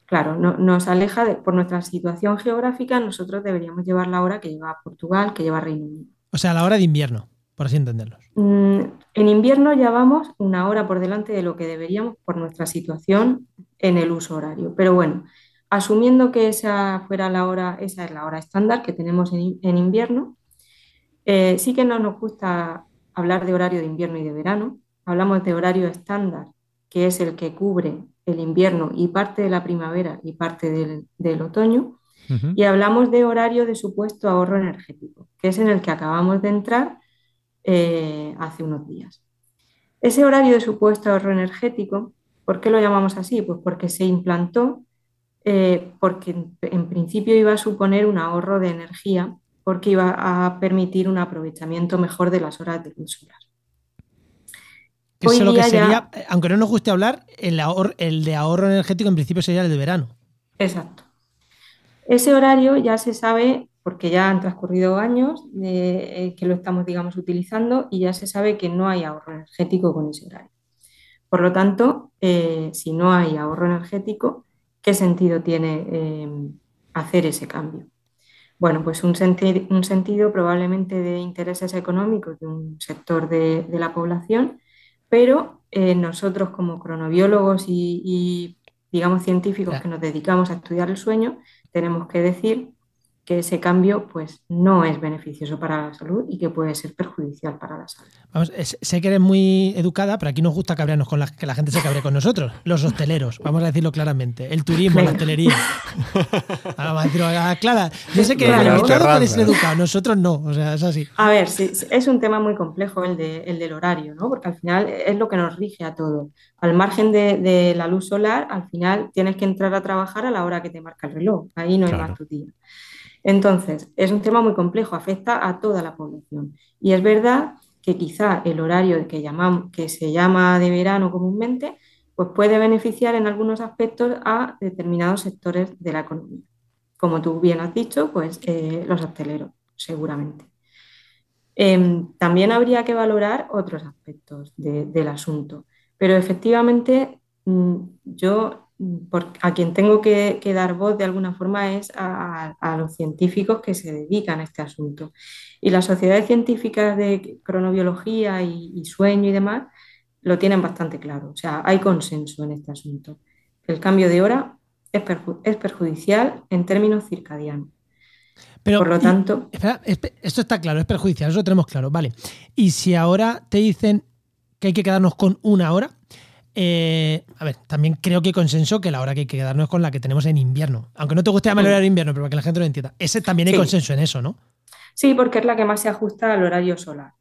Claro, no- nos aleja de, por nuestra situación geográfica, nosotros deberíamos llevar la hora que lleva Portugal, que lleva Reino Unido. O sea, la hora de invierno, por así entenderlos. Mm, En invierno ya vamos una hora por delante de lo que deberíamos por nuestra situación en el uso horario. Pero bueno, asumiendo que esa fuera la hora, esa es la hora estándar que tenemos en, en invierno, eh, sí que no nos gusta hablar de horario de invierno y de verano. Hablamos de horario estándar, que es el que cubre el invierno y parte de la primavera y parte del, del otoño. Ujú. Y hablamos de horario de supuesto ahorro energético, que es en el que acabamos de entrar eh, hace unos días. Ese horario de supuesto ahorro energético, ¿por qué lo llamamos así? Pues porque se implantó, eh, porque en, en principio iba a suponer un ahorro de energía, porque iba a permitir un aprovechamiento mejor de las horas de luz solar. Eso lo que ya- sería, aunque no nos guste hablar, el, el de ahorro energético en principio sería el de verano. Exacto. Ese horario ya se sabe, porque ya han transcurrido años de, eh, que lo estamos, digamos, utilizando y ya se sabe que no hay ahorro energético con ese horario. Por lo tanto, eh, si no hay ahorro energético, ¿qué sentido tiene eh, hacer ese cambio? Bueno, pues un, senti- un sentido probablemente de intereses económicos de un sector de, de la población, pero eh, nosotros como cronobiólogos y, y, digamos, científicos que nos dedicamos a estudiar el sueño, tenemos que decir que ese cambio pues, no es beneficioso para la salud y que puede ser perjudicial para la salud. Vamos, es- sé que eres muy educada, pero aquí nos gusta cabrearnos con la, que la gente se cabre con nosotros. Los hosteleros, vamos a decirlo claramente. El turismo, la hostelería. Vamos a decirlo, ah, Clara, yo sé que Claro. el invitado puede ser educado, nosotros no. O sea, es así. A ver, sí, es un tema muy complejo el, de, el del horario, ¿no? Porque al final es lo que nos rige a todo. Al margen de, de la luz solar, al final tienes que entrar a trabajar a la hora que te marca el reloj. Ahí no hay Claro. más tutía. Entonces, es un tema muy complejo, afecta a toda la población. Y es verdad que quizá el horario que, llamamos, que se llama de verano comúnmente, pues puede beneficiar en algunos aspectos a determinados sectores de la economía. Como tú bien has dicho, pues eh, los hosteleros, seguramente. Em, también habría que valorar otros aspectos de- del asunto, pero efectivamente mm, yo por- a quien tengo que, que dar voz de alguna forma es a, a los científicos que se dedican a este asunto. Y las sociedades científicas de cronobiología y, y sueño y demás lo tienen bastante claro, o sea, hay consenso en este asunto. El cambio de hora es, perju- es perjudicial en términos circadianos. Pero, Por lo y- tanto, espera, espe- esto está claro, es perjudicial, eso lo tenemos claro, vale. Y si ahora te dicen que hay que quedarnos con una hora, eh, a ver, también creo que hay consenso que la hora que hay que quedarnos es con la que tenemos en invierno. Aunque no te guste llamar el horario de invierno, pero para que la gente lo entienda. Ese también hay Sí. consenso en eso, ¿no? sí, porque es la que más se ajusta al horario solar.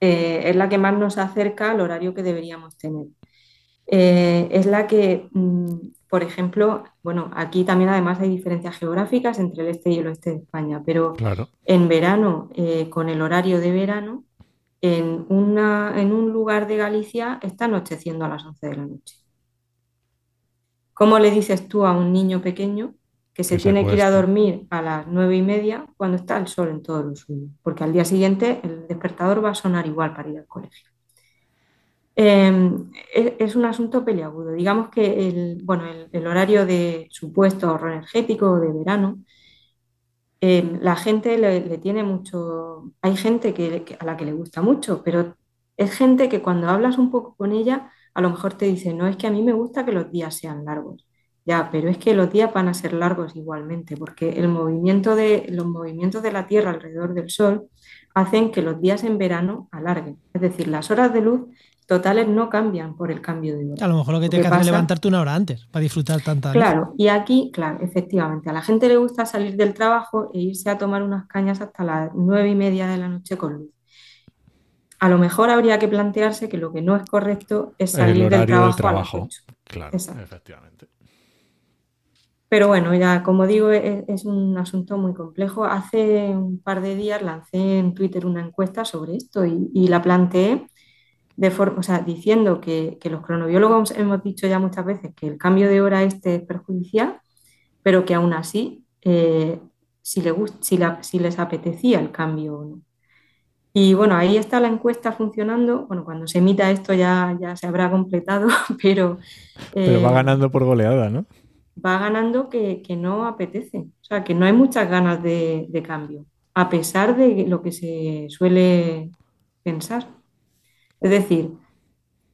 Eh, es la que más nos acerca al horario que deberíamos tener. Eh, es la que, mm, por ejemplo, bueno, aquí también además hay diferencias geográficas entre el este y el oeste de España, pero Claro. en verano, eh, con el horario de verano, en, una, en un lugar de Galicia está anocheciendo a las 11 de la noche. ¿Cómo le dices tú a un niño pequeño que se Que se tiene que ir a dormir a las nueve y media cuando está el sol en todo lo suyo? Porque al día siguiente el despertador va a sonar igual para ir al colegio. Eh, es, es un asunto peliagudo. Digamos que el, bueno, el, el horario de supuesto ahorro energético de verano eh, la gente le, tiene mucho, hay gente que- a la que le gusta mucho, pero es gente que cuando hablas un poco con ella, a lo mejor te dice, no, es que a mí me gusta que los días sean largos. Ya, pero es que los días van a ser largos igualmente, porque el movimiento de, los movimientos de la Tierra alrededor del Sol hacen que los días en verano alarguen. Es decir, las horas de luz totales no cambian por el cambio de hora. A lo mejor lo que Lo tienes que hacer es levantarte una hora antes para disfrutar tanta luz. Claro, y aquí, claro, efectivamente, a la gente le gusta salir del trabajo e irse a tomar unas cañas hasta las nueve y media de la noche con luz. A lo mejor habría que plantearse que lo que no es correcto es El salir del trabajo a las trabajo. 8. Claro, Exacto. efectivamente. Pero bueno, ya como digo, es, es un asunto muy complejo. Hace un par de días lancé en Twitter una encuesta sobre esto y, y la planteé de forma, o sea, diciendo que, que los cronobiólogos hemos dicho ya muchas veces que el cambio de hora este es perjudicial, pero que aún así, eh, si, le si, la- si les apetecía el cambio o no. Y bueno, ahí está la encuesta funcionando. Bueno, cuando se emita esto ya, ya se habrá completado, pero, Pero va eh, ganando por goleada, ¿no? va ganando que, que no apetece. O sea, que no hay muchas ganas de, de cambio, a pesar de lo que se suele pensar. Es decir,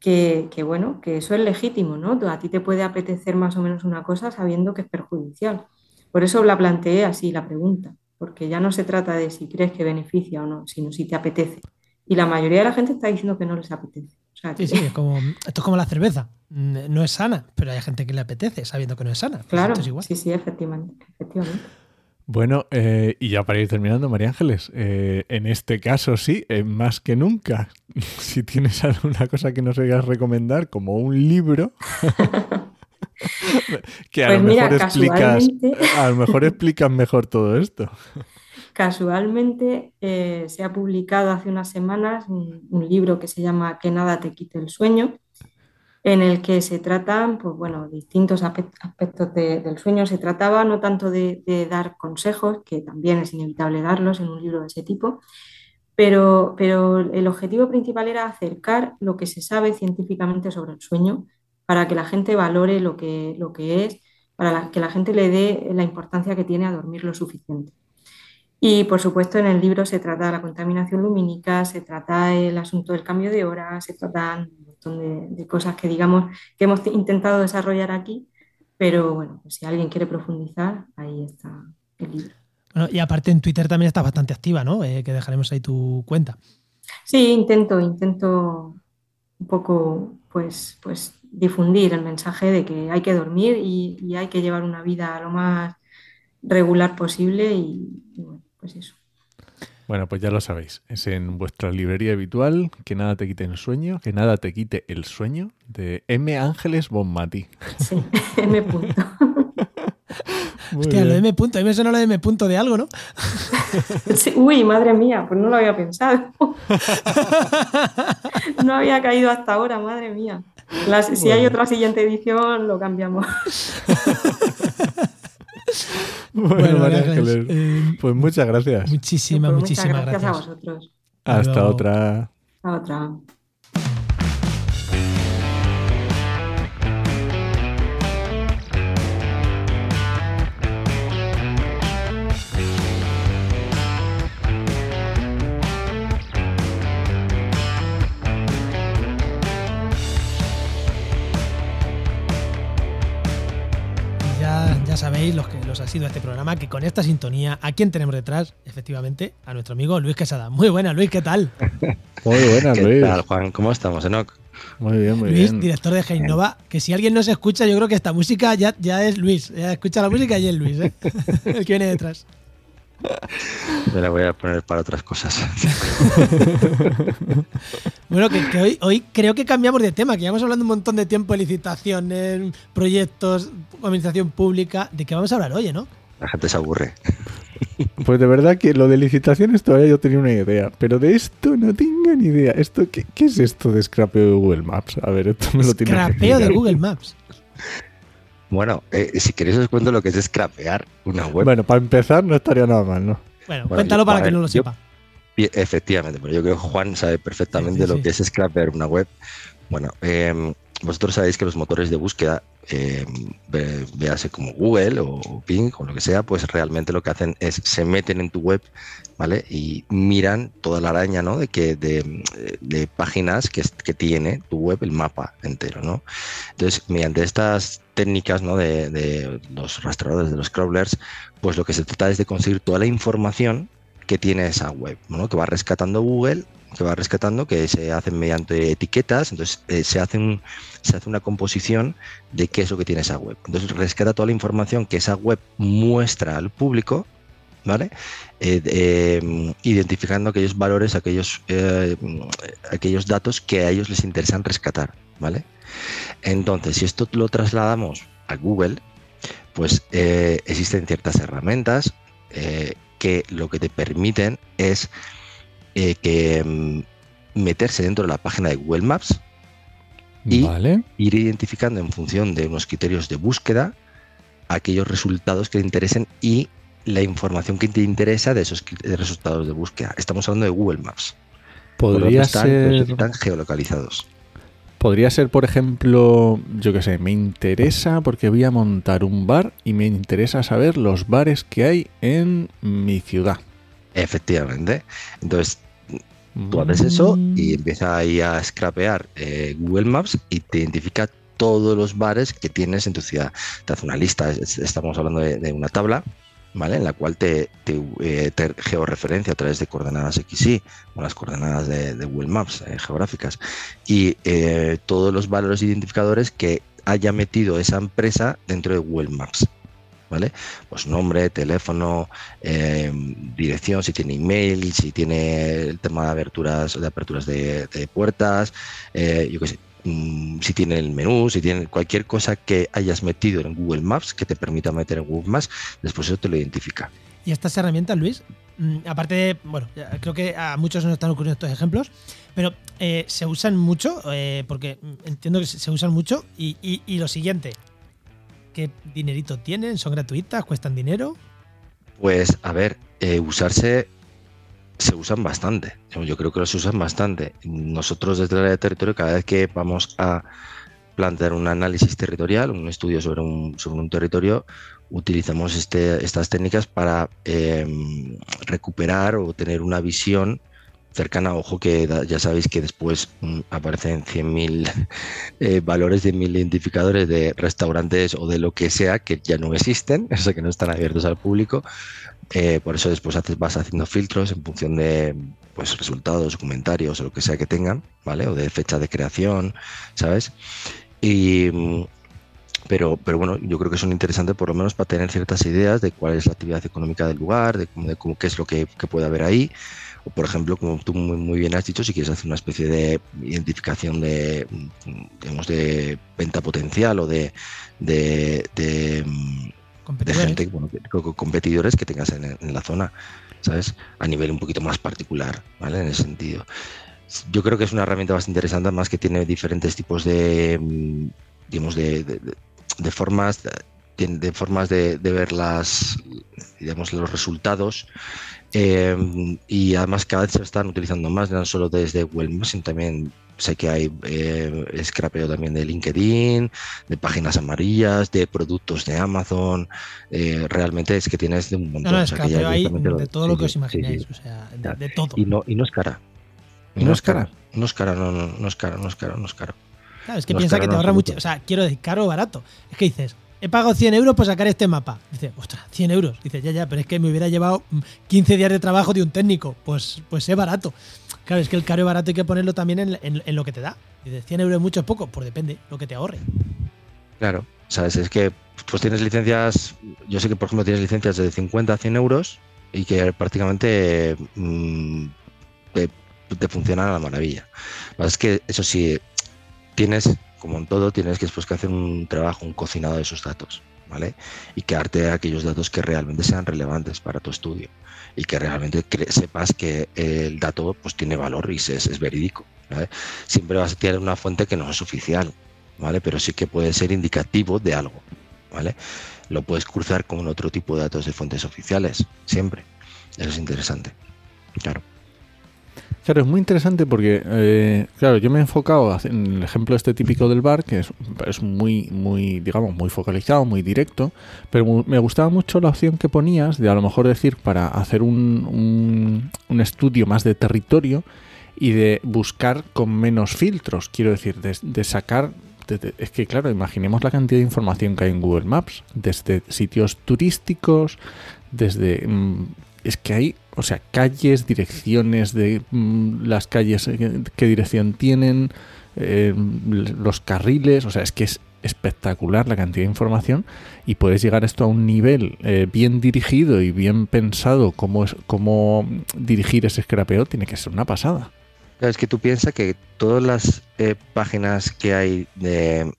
que, que, bueno, que eso es legítimo, ¿no? A ti te puede apetecer más o menos una cosa sabiendo que es perjudicial. Por eso la planteé así la pregunta, porque ya no se trata de si crees que beneficia o no, sino si te apetece. Y la mayoría de la gente está diciendo que no les apetece. O sea, Sí, que- sí, es como, esto es como la cerveza. No es sana, pero hay gente que le apetece sabiendo que no es sana. Pues claro, esto es igual. sí, sí, efectivamente, efectivamente. Bueno, eh, y ya para ir terminando, María Ángeles, eh, en este caso sí, eh, más que nunca, si tienes alguna cosa que nos quieras recomendar, como un libro, que a Pues lo mira, mejor explicas, a lo mejor explicas mejor todo esto. Casualmente eh, se ha publicado hace unas semanas un, un libro que se llama Que nada te quite el sueño, en el que se tratan pues, bueno, distintos aspectos de- del sueño. Se trataba no tanto de, de dar consejos, que también es inevitable darlos en un libro de ese tipo, pero, pero el objetivo principal era acercar lo que se sabe científicamente sobre el sueño para que la gente valore lo que, lo que es, para la- que la gente le dé la importancia que tiene a dormir lo suficiente. Y por supuesto en el libro se trata la contaminación lumínica, se trata el asunto del cambio de hora, se tratan montón de, de cosas que digamos que hemos intentado desarrollar aquí, pero bueno, pues si alguien quiere profundizar, ahí está el libro. Bueno, y aparte en Twitter también estás bastante activa, ¿no? Eh, que dejaremos ahí tu cuenta. Sí, intento, intento un poco pues, pues difundir el mensaje de que hay que dormir y, y hay que llevar una vida lo más regular posible y, y bueno, pues eso. Bueno, pues ya lo sabéis, es en vuestra librería habitual, que nada te quite el sueño, que nada te quite el sueño, de M. Ángeles Bonmatí. Sí, M. punto. Hostia, lo de. M punto. A mí me suena lo de M punto de algo, ¿no? Sí, uy, madre mía, pues no lo había pensado. No había caído hasta ahora, madre mía. Si hay otra siguiente edición, lo cambiamos. Bueno, Bueno, María Ángeles, eh, pues muchas gracias. muchísimas, Pues muchísimas muchas gracias, gracias. a vosotros. Hasta Luego. otra. A otra. Ya, ya sabéis los que ha sido este programa, que con esta sintonía, ¿a quién tenemos detrás? Efectivamente, a nuestro amigo Luis Quesada. Muy buena, Luis, ¿qué tal? Muy buena, ¿Qué Luis. tal, Juan? ¿Cómo estamos, Enoch? Muy bien, muy Luis, bien. director de Heinova, que si alguien no se escucha, yo creo que esta música ya, ya es Luis. Ya escucha la música y es Luis, ¿eh? el que viene detrás. Me la voy a poner para otras cosas. Bueno, que, que hoy, hoy creo que cambiamos de tema, que llevamos hablando un montón de tiempo de licitaciones, proyectos, administración pública. ¿De qué vamos a hablar hoy, no? La gente se aburre. Pues de verdad que lo de licitaciones todavía yo tenía una idea, pero de esto no tengo ni idea. Esto, ¿qué, qué es esto de scrapeo de Google Maps? A ver, esto me lo tiene que Scrapeo de. Google Maps. Bueno, eh, si queréis os cuento lo que es scrapear una web. Bueno, para empezar no estaría nada mal, ¿no? Bueno, Bueno, cuéntalo yo- para quien no lo yo- sepa. Efectivamente, pero yo creo que Juan sabe perfectamente Sí, sí, lo sí. que es scrapear una web. Bueno, eh, vosotros sabéis que los motores de búsqueda, eh, véase como Google o Bing o lo que sea, pues realmente lo que hacen es se meten en tu web, Y miran toda la araña, ¿no? De que de, de páginas que, tiene tu web, el mapa entero, ¿no? Entonces, mediante estas técnicas, ¿no? De, de los rastreadores, de los crawlers, pues lo que se trata es de conseguir toda la información que tiene esa web, ¿no? que va rescatando Google, que va rescatando, que se hacen mediante etiquetas, entonces eh, se, hace se hace una composición de qué es lo que tiene esa web. Entonces rescata toda la información que esa web muestra al público, ¿vale? Eh, eh, identificando aquellos valores, aquellos, eh, aquellos datos que a ellos les interesan rescatar, ¿vale? Entonces, si esto lo trasladamos a Google, pues eh, existen ciertas herramientas que lo que te permiten es que mm, meterse dentro de la página de Google Maps, Y- Vale. ir identificando en función de unos criterios de búsqueda aquellos resultados que te interesen y la información que te interesa de esos de resultados de búsqueda. Estamos hablando de Google Maps. Podría están, ser, están geolocalizados. podría ser, por ejemplo, yo qué sé, me interesa porque voy a montar un bar y me interesa saber los bares que hay en mi ciudad. Efectivamente. Entonces, Tú haces eso Mm. y empieza ahí a scrapear eh, Google Maps y te identifica todos los bares que tienes en tu ciudad. Te hace una lista, es- estamos hablando de, de una tabla, ¿vale? En la cual te, te, eh, georreferencia a través de coordenadas XY o las coordenadas de, de Google Maps eh, geográficas y eh, todos los valores identificadores que haya metido esa empresa dentro de Google Maps. ¿Vale? Pues nombre, teléfono, eh, dirección, si tiene email, si tiene el tema de aperturas, de aperturas de, puertas, yo qué sé, si tiene el menú, si tiene cualquier cosa que hayas metido en Google Maps que te permita meter en Google Maps, después eso te lo identifica. Y estas herramientas, Luis, mm, aparte de, bueno, creo que a muchos nos están ocurriendo estos ejemplos, pero eh, se usan mucho, eh, porque mm, entiendo que se se usan mucho, y, y- y lo siguiente, ¿qué dinerito tienen? ¿Son gratuitas? ¿Cuestan dinero? Pues a ver, eh, usarse se usan bastante. Yo- creo que los usan bastante. Nosotros desde el área de territorio, cada vez que vamos a plantear un análisis territorial, un estudio sobre un, sobre un territorio, utilizamos este, estas técnicas para eh, recuperar o tener una visión cercana. Ojo que ya sabéis que después mm, aparecen 100.000 eh, valores de mil identificadores de restaurantes o de lo que sea que ya no existen, o sea que no están abiertos al público. Eh, por eso después haces, vas haciendo filtros en función de pues, resultados, comentarios o lo que sea que tengan, ¿vale? O de fecha de creación, ¿sabes? Y, pero, pero bueno, yo creo que son interesantes por lo menos para tener ciertas ideas de cuál es la actividad económica del lugar, de, de cómo, qué es lo que, que puede haber ahí. O por ejemplo, como tú muy, muy bien has dicho, si quieres hacer una especie de identificación de, digamos, de venta potencial o de, de, de gente, bueno, que- co- co- competidores que tengas en, en la zona, ¿sabes? A nivel un poquito más particular, ¿vale? En ese sentido. Yo creo que es una herramienta bastante interesante, más que tiene diferentes tipos de, mm, digamos, de, de- formas, tiene- de formas de, de ver las, digamos, los resultados. eh, y además cada vez se están utilizando más, no solo desde Google Maps, sino también sé que hay eh, scrapeo también de LinkedIn, de páginas amarillas, de productos de Amazon. eh, realmente es que tienes de un No, montón. no, o es sea, que ya hay directamente lo- de todo sí, lo que os sí, sí. o sea, de, todo. Y no, y no es cara. Y ¿No es cara? No es cara, no, no, no es cara, no es cara, no es cara. Claro, es que no es piensa caro que te ahorra mucho. O sea, quiero decir, caro o barato. Es que dices, he pagado 100 euros por sacar este mapa. Dice, ostras, 100 euros. Dice, ya, ya, pero es que me hubiera llevado mm, 15 días de trabajo de un técnico. Pues, pues es barato. Claro, es que el caro y barato hay que ponerlo también en, lo que te da. Dice, 100 euros es mucho o poco. Pues depende, lo que te ahorre. Claro, sabes, es que pues tienes licencias, yo sé que por ejemplo tienes licencias de 50 a 100 euros y que prácticamente mm, te, funcionan a la maravilla. Lo que es que eso sí, tienes, como en todo, tienes que después que hacer un trabajo, un cocinado de esos datos, ¿vale? Y quedarte aquellos datos que realmente sean relevantes para tu estudio y que realmente sepas que el dato pues tiene valor y es, es verídico. ¿vale? Siempre vas a tener una fuente que no es oficial, ¿vale? Pero sí que puede ser indicativo de algo, ¿vale? Lo puedes cruzar con otro tipo de datos de fuentes oficiales, siempre. Eso es interesante. Claro. Claro, es muy interesante porque, eh, claro, yo me he enfocado en el ejemplo este típico del bar, que es, es muy, muy, digamos, muy focalizado, muy directo, pero me gustaba mucho la opción que ponías de a lo mejor decir para hacer un, un, un estudio más de territorio y de buscar con menos filtros, quiero decir, de, de sacar... es que, claro, imaginemos la cantidad de información que hay en Google Maps, desde sitios turísticos, desde... mm, es que hay, o sea, calles, direcciones de mm, las calles, eh, qué, qué dirección tienen, eh, los carriles, o sea, es que es espectacular la cantidad de información y puedes llegar esto a un nivel eh, bien dirigido y bien pensado cómo, es, cómo dirigir ese scrapeo, tiene que ser una pasada. Es que tú piensas que todas las eh, páginas que hay de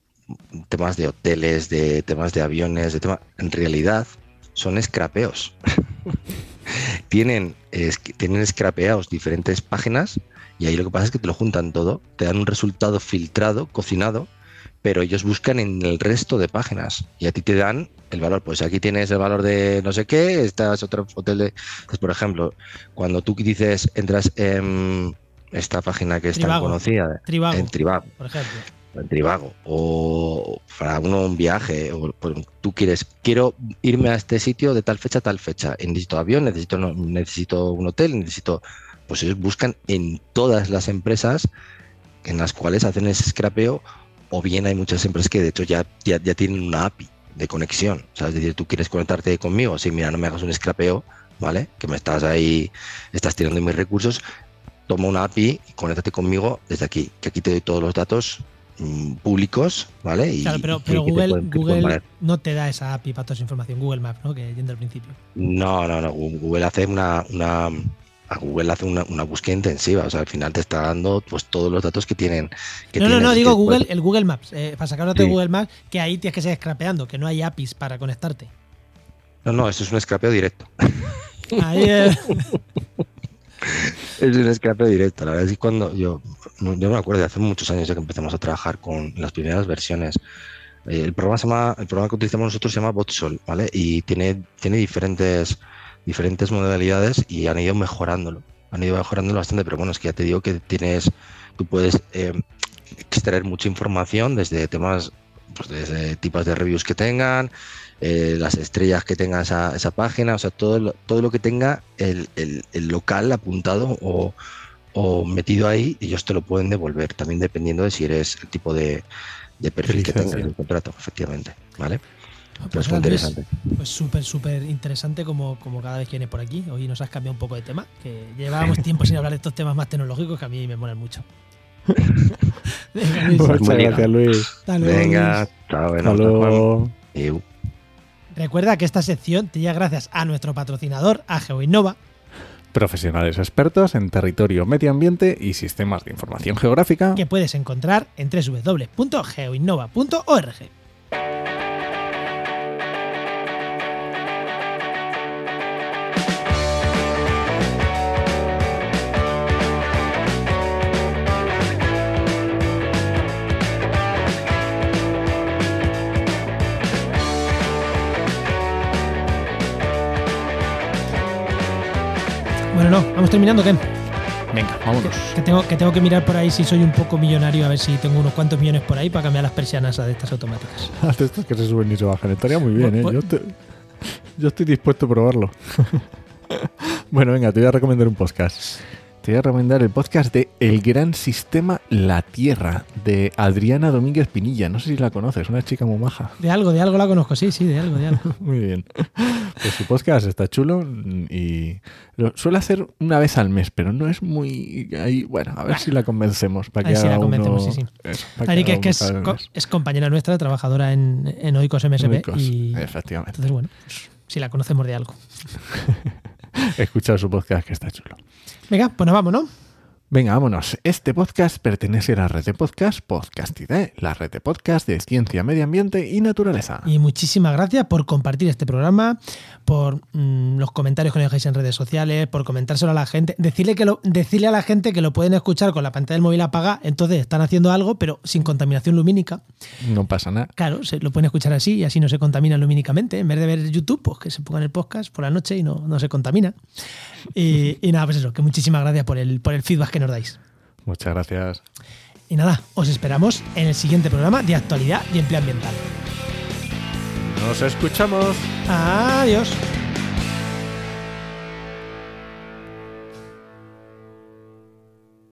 temas de hoteles, de temas de aviones, de tema, en realidad son scrapeos. tienen, es- tienen scrapeados diferentes páginas y ahí lo que pasa es que te lo juntan todo, te dan un resultado filtrado, cocinado, pero ellos buscan en el resto de páginas y a ti te dan el valor. Pues aquí tienes el valor de no sé qué, esta es otro hotel de... Pues, por ejemplo, cuando tú dices, entras en esta página que es tan conocida, en Trivago, por ejemplo. En Trivago, o para uno un viaje, o pues, tú quieres, quiero irme a este sitio de tal fecha a tal fecha, necesito avión, necesito, necesito un hotel, necesito, pues ellos buscan en todas las empresas en las cuales hacen ese scrapeo, o bien hay muchas empresas que de hecho ya, ya, ya tienen una API de conexión, sea, es decir, tú quieres conectarte conmigo, sí, mira, no me hagas un scrapeo, ¿vale? Que me estás ahí, estás tirando mis recursos, toma una API y conéctate conmigo desde aquí, que aquí te doy todos los datos públicos, ¿vale? Y, Claro, pero, pero Google, te pueden no te da esa API para toda esa información. Google Maps, ¿no? Que yendo al principio. No, no, no. Google hace una, una a Google hace una, una búsqueda intensiva. O sea, al final te está dando pues todos los datos que tienen. que no, no, no, digo puedes- Google, el Google Maps. eh, para sacar datos de Sí. Google Maps, que ahí tienes que seguir scrapeando, que no hay APIs para conectarte. No, no, eso es un scrapeo directo. Ahí, eh, Es un scrapeo directo. La verdad es que cuando yo, yo me acuerdo de hace muchos años ya que empezamos a trabajar con las primeras versiones. eh, el programa se llama, el programa que utilizamos nosotros se llama Botsol, ¿vale? Y tiene, tiene diferentes, diferentes modalidades y han ido mejorándolo. Han ido mejorándolo bastante, pero bueno, es que ya te digo que tienes, tú puedes eh, extraer mucha información desde temas, pues desde tipos de reviews que tengan, eh, las estrellas que tenga esa, esa página, o sea, todo lo, todo lo que tenga el, el- el local apuntado o, o metido ahí, ellos te lo pueden devolver, también dependiendo de si eres el tipo de, de perfil que tengas en el contrato, efectivamente, ¿vale? Pero pues muy interesante. Pues súper, súper interesante como, como cada vez que vienes por aquí. Hoy nos has cambiado un poco de tema, que llevábamos tiempo sin hablar de estos temas más tecnológicos que a mí me molan mucho. Venga, Luis, Muchas gracias, Luis. hasta luego, Venga, Luis. chao, bueno, Hasta hasta Juan. luego. Recuerda que esta sección te llega gracias a nuestro patrocinador, a GeoInnova, Profesionales expertos en territorio, medio ambiente y sistemas de información geográfica. que puedes encontrar en www.geoinnova.org. no, vamos terminando, ¿qué? Venga, vámonos. Que tengo, que tengo que mirar por ahí si soy un poco millonario, a ver si tengo unos cuantos millones por ahí para cambiar las persianas a de estas automáticas. Haz estos que se suben y se bajan. Estaría muy bien, ¿eh? Bu- Yo, te- yo estoy dispuesto a probarlo. bueno, venga, te voy a recomendar un podcast. Te voy a recomendar el podcast de El Gran Sistema La Tierra, de Adriana Domínguez Pinilla. No sé si la conoces, una chica muy maja. De algo, de algo la conozco, sí, sí, de algo, de algo. Muy bien. Pues su podcast está chulo y lo suele hacer una vez al mes, pero no es muy... Ahí, bueno, a ver si la convencemos. Para que si la haga convencemos, uno- sí, sí. eso, Ari, que que es, co- es compañera nuestra, trabajadora en, en Oikos MSB. Oikos, y Efectivamente. entonces, bueno, pues, si la conocemos de algo. Escucha su podcast que está chulo. Venga, pues nos vamos, ¿no? Venga, vámonos. Este podcast pertenece a la red de podcast Podcastidea, la red de podcast de ciencia, medio ambiente y naturaleza. Y muchísimas gracias por compartir este programa, por mm, los comentarios que nos dejáis en redes sociales, por comentárselo a la gente. Decirle, que lo, decirle a la gente que lo pueden escuchar con la pantalla del móvil apagada, entonces están haciendo algo, pero sin contaminación lumínica. No pasa nada. Claro, se lo pueden escuchar así y así no se contaminan lumínicamente. En vez de ver YouTube, pues que se pongan el podcast por la noche y no, no se contamina. Y, y nada, pues eso, que muchísimas gracias por el, por el feedback que nos dais. Muchas gracias. Y nada, os esperamos en el siguiente programa de actualidad y empleo ambiental. Nos escuchamos. Adiós.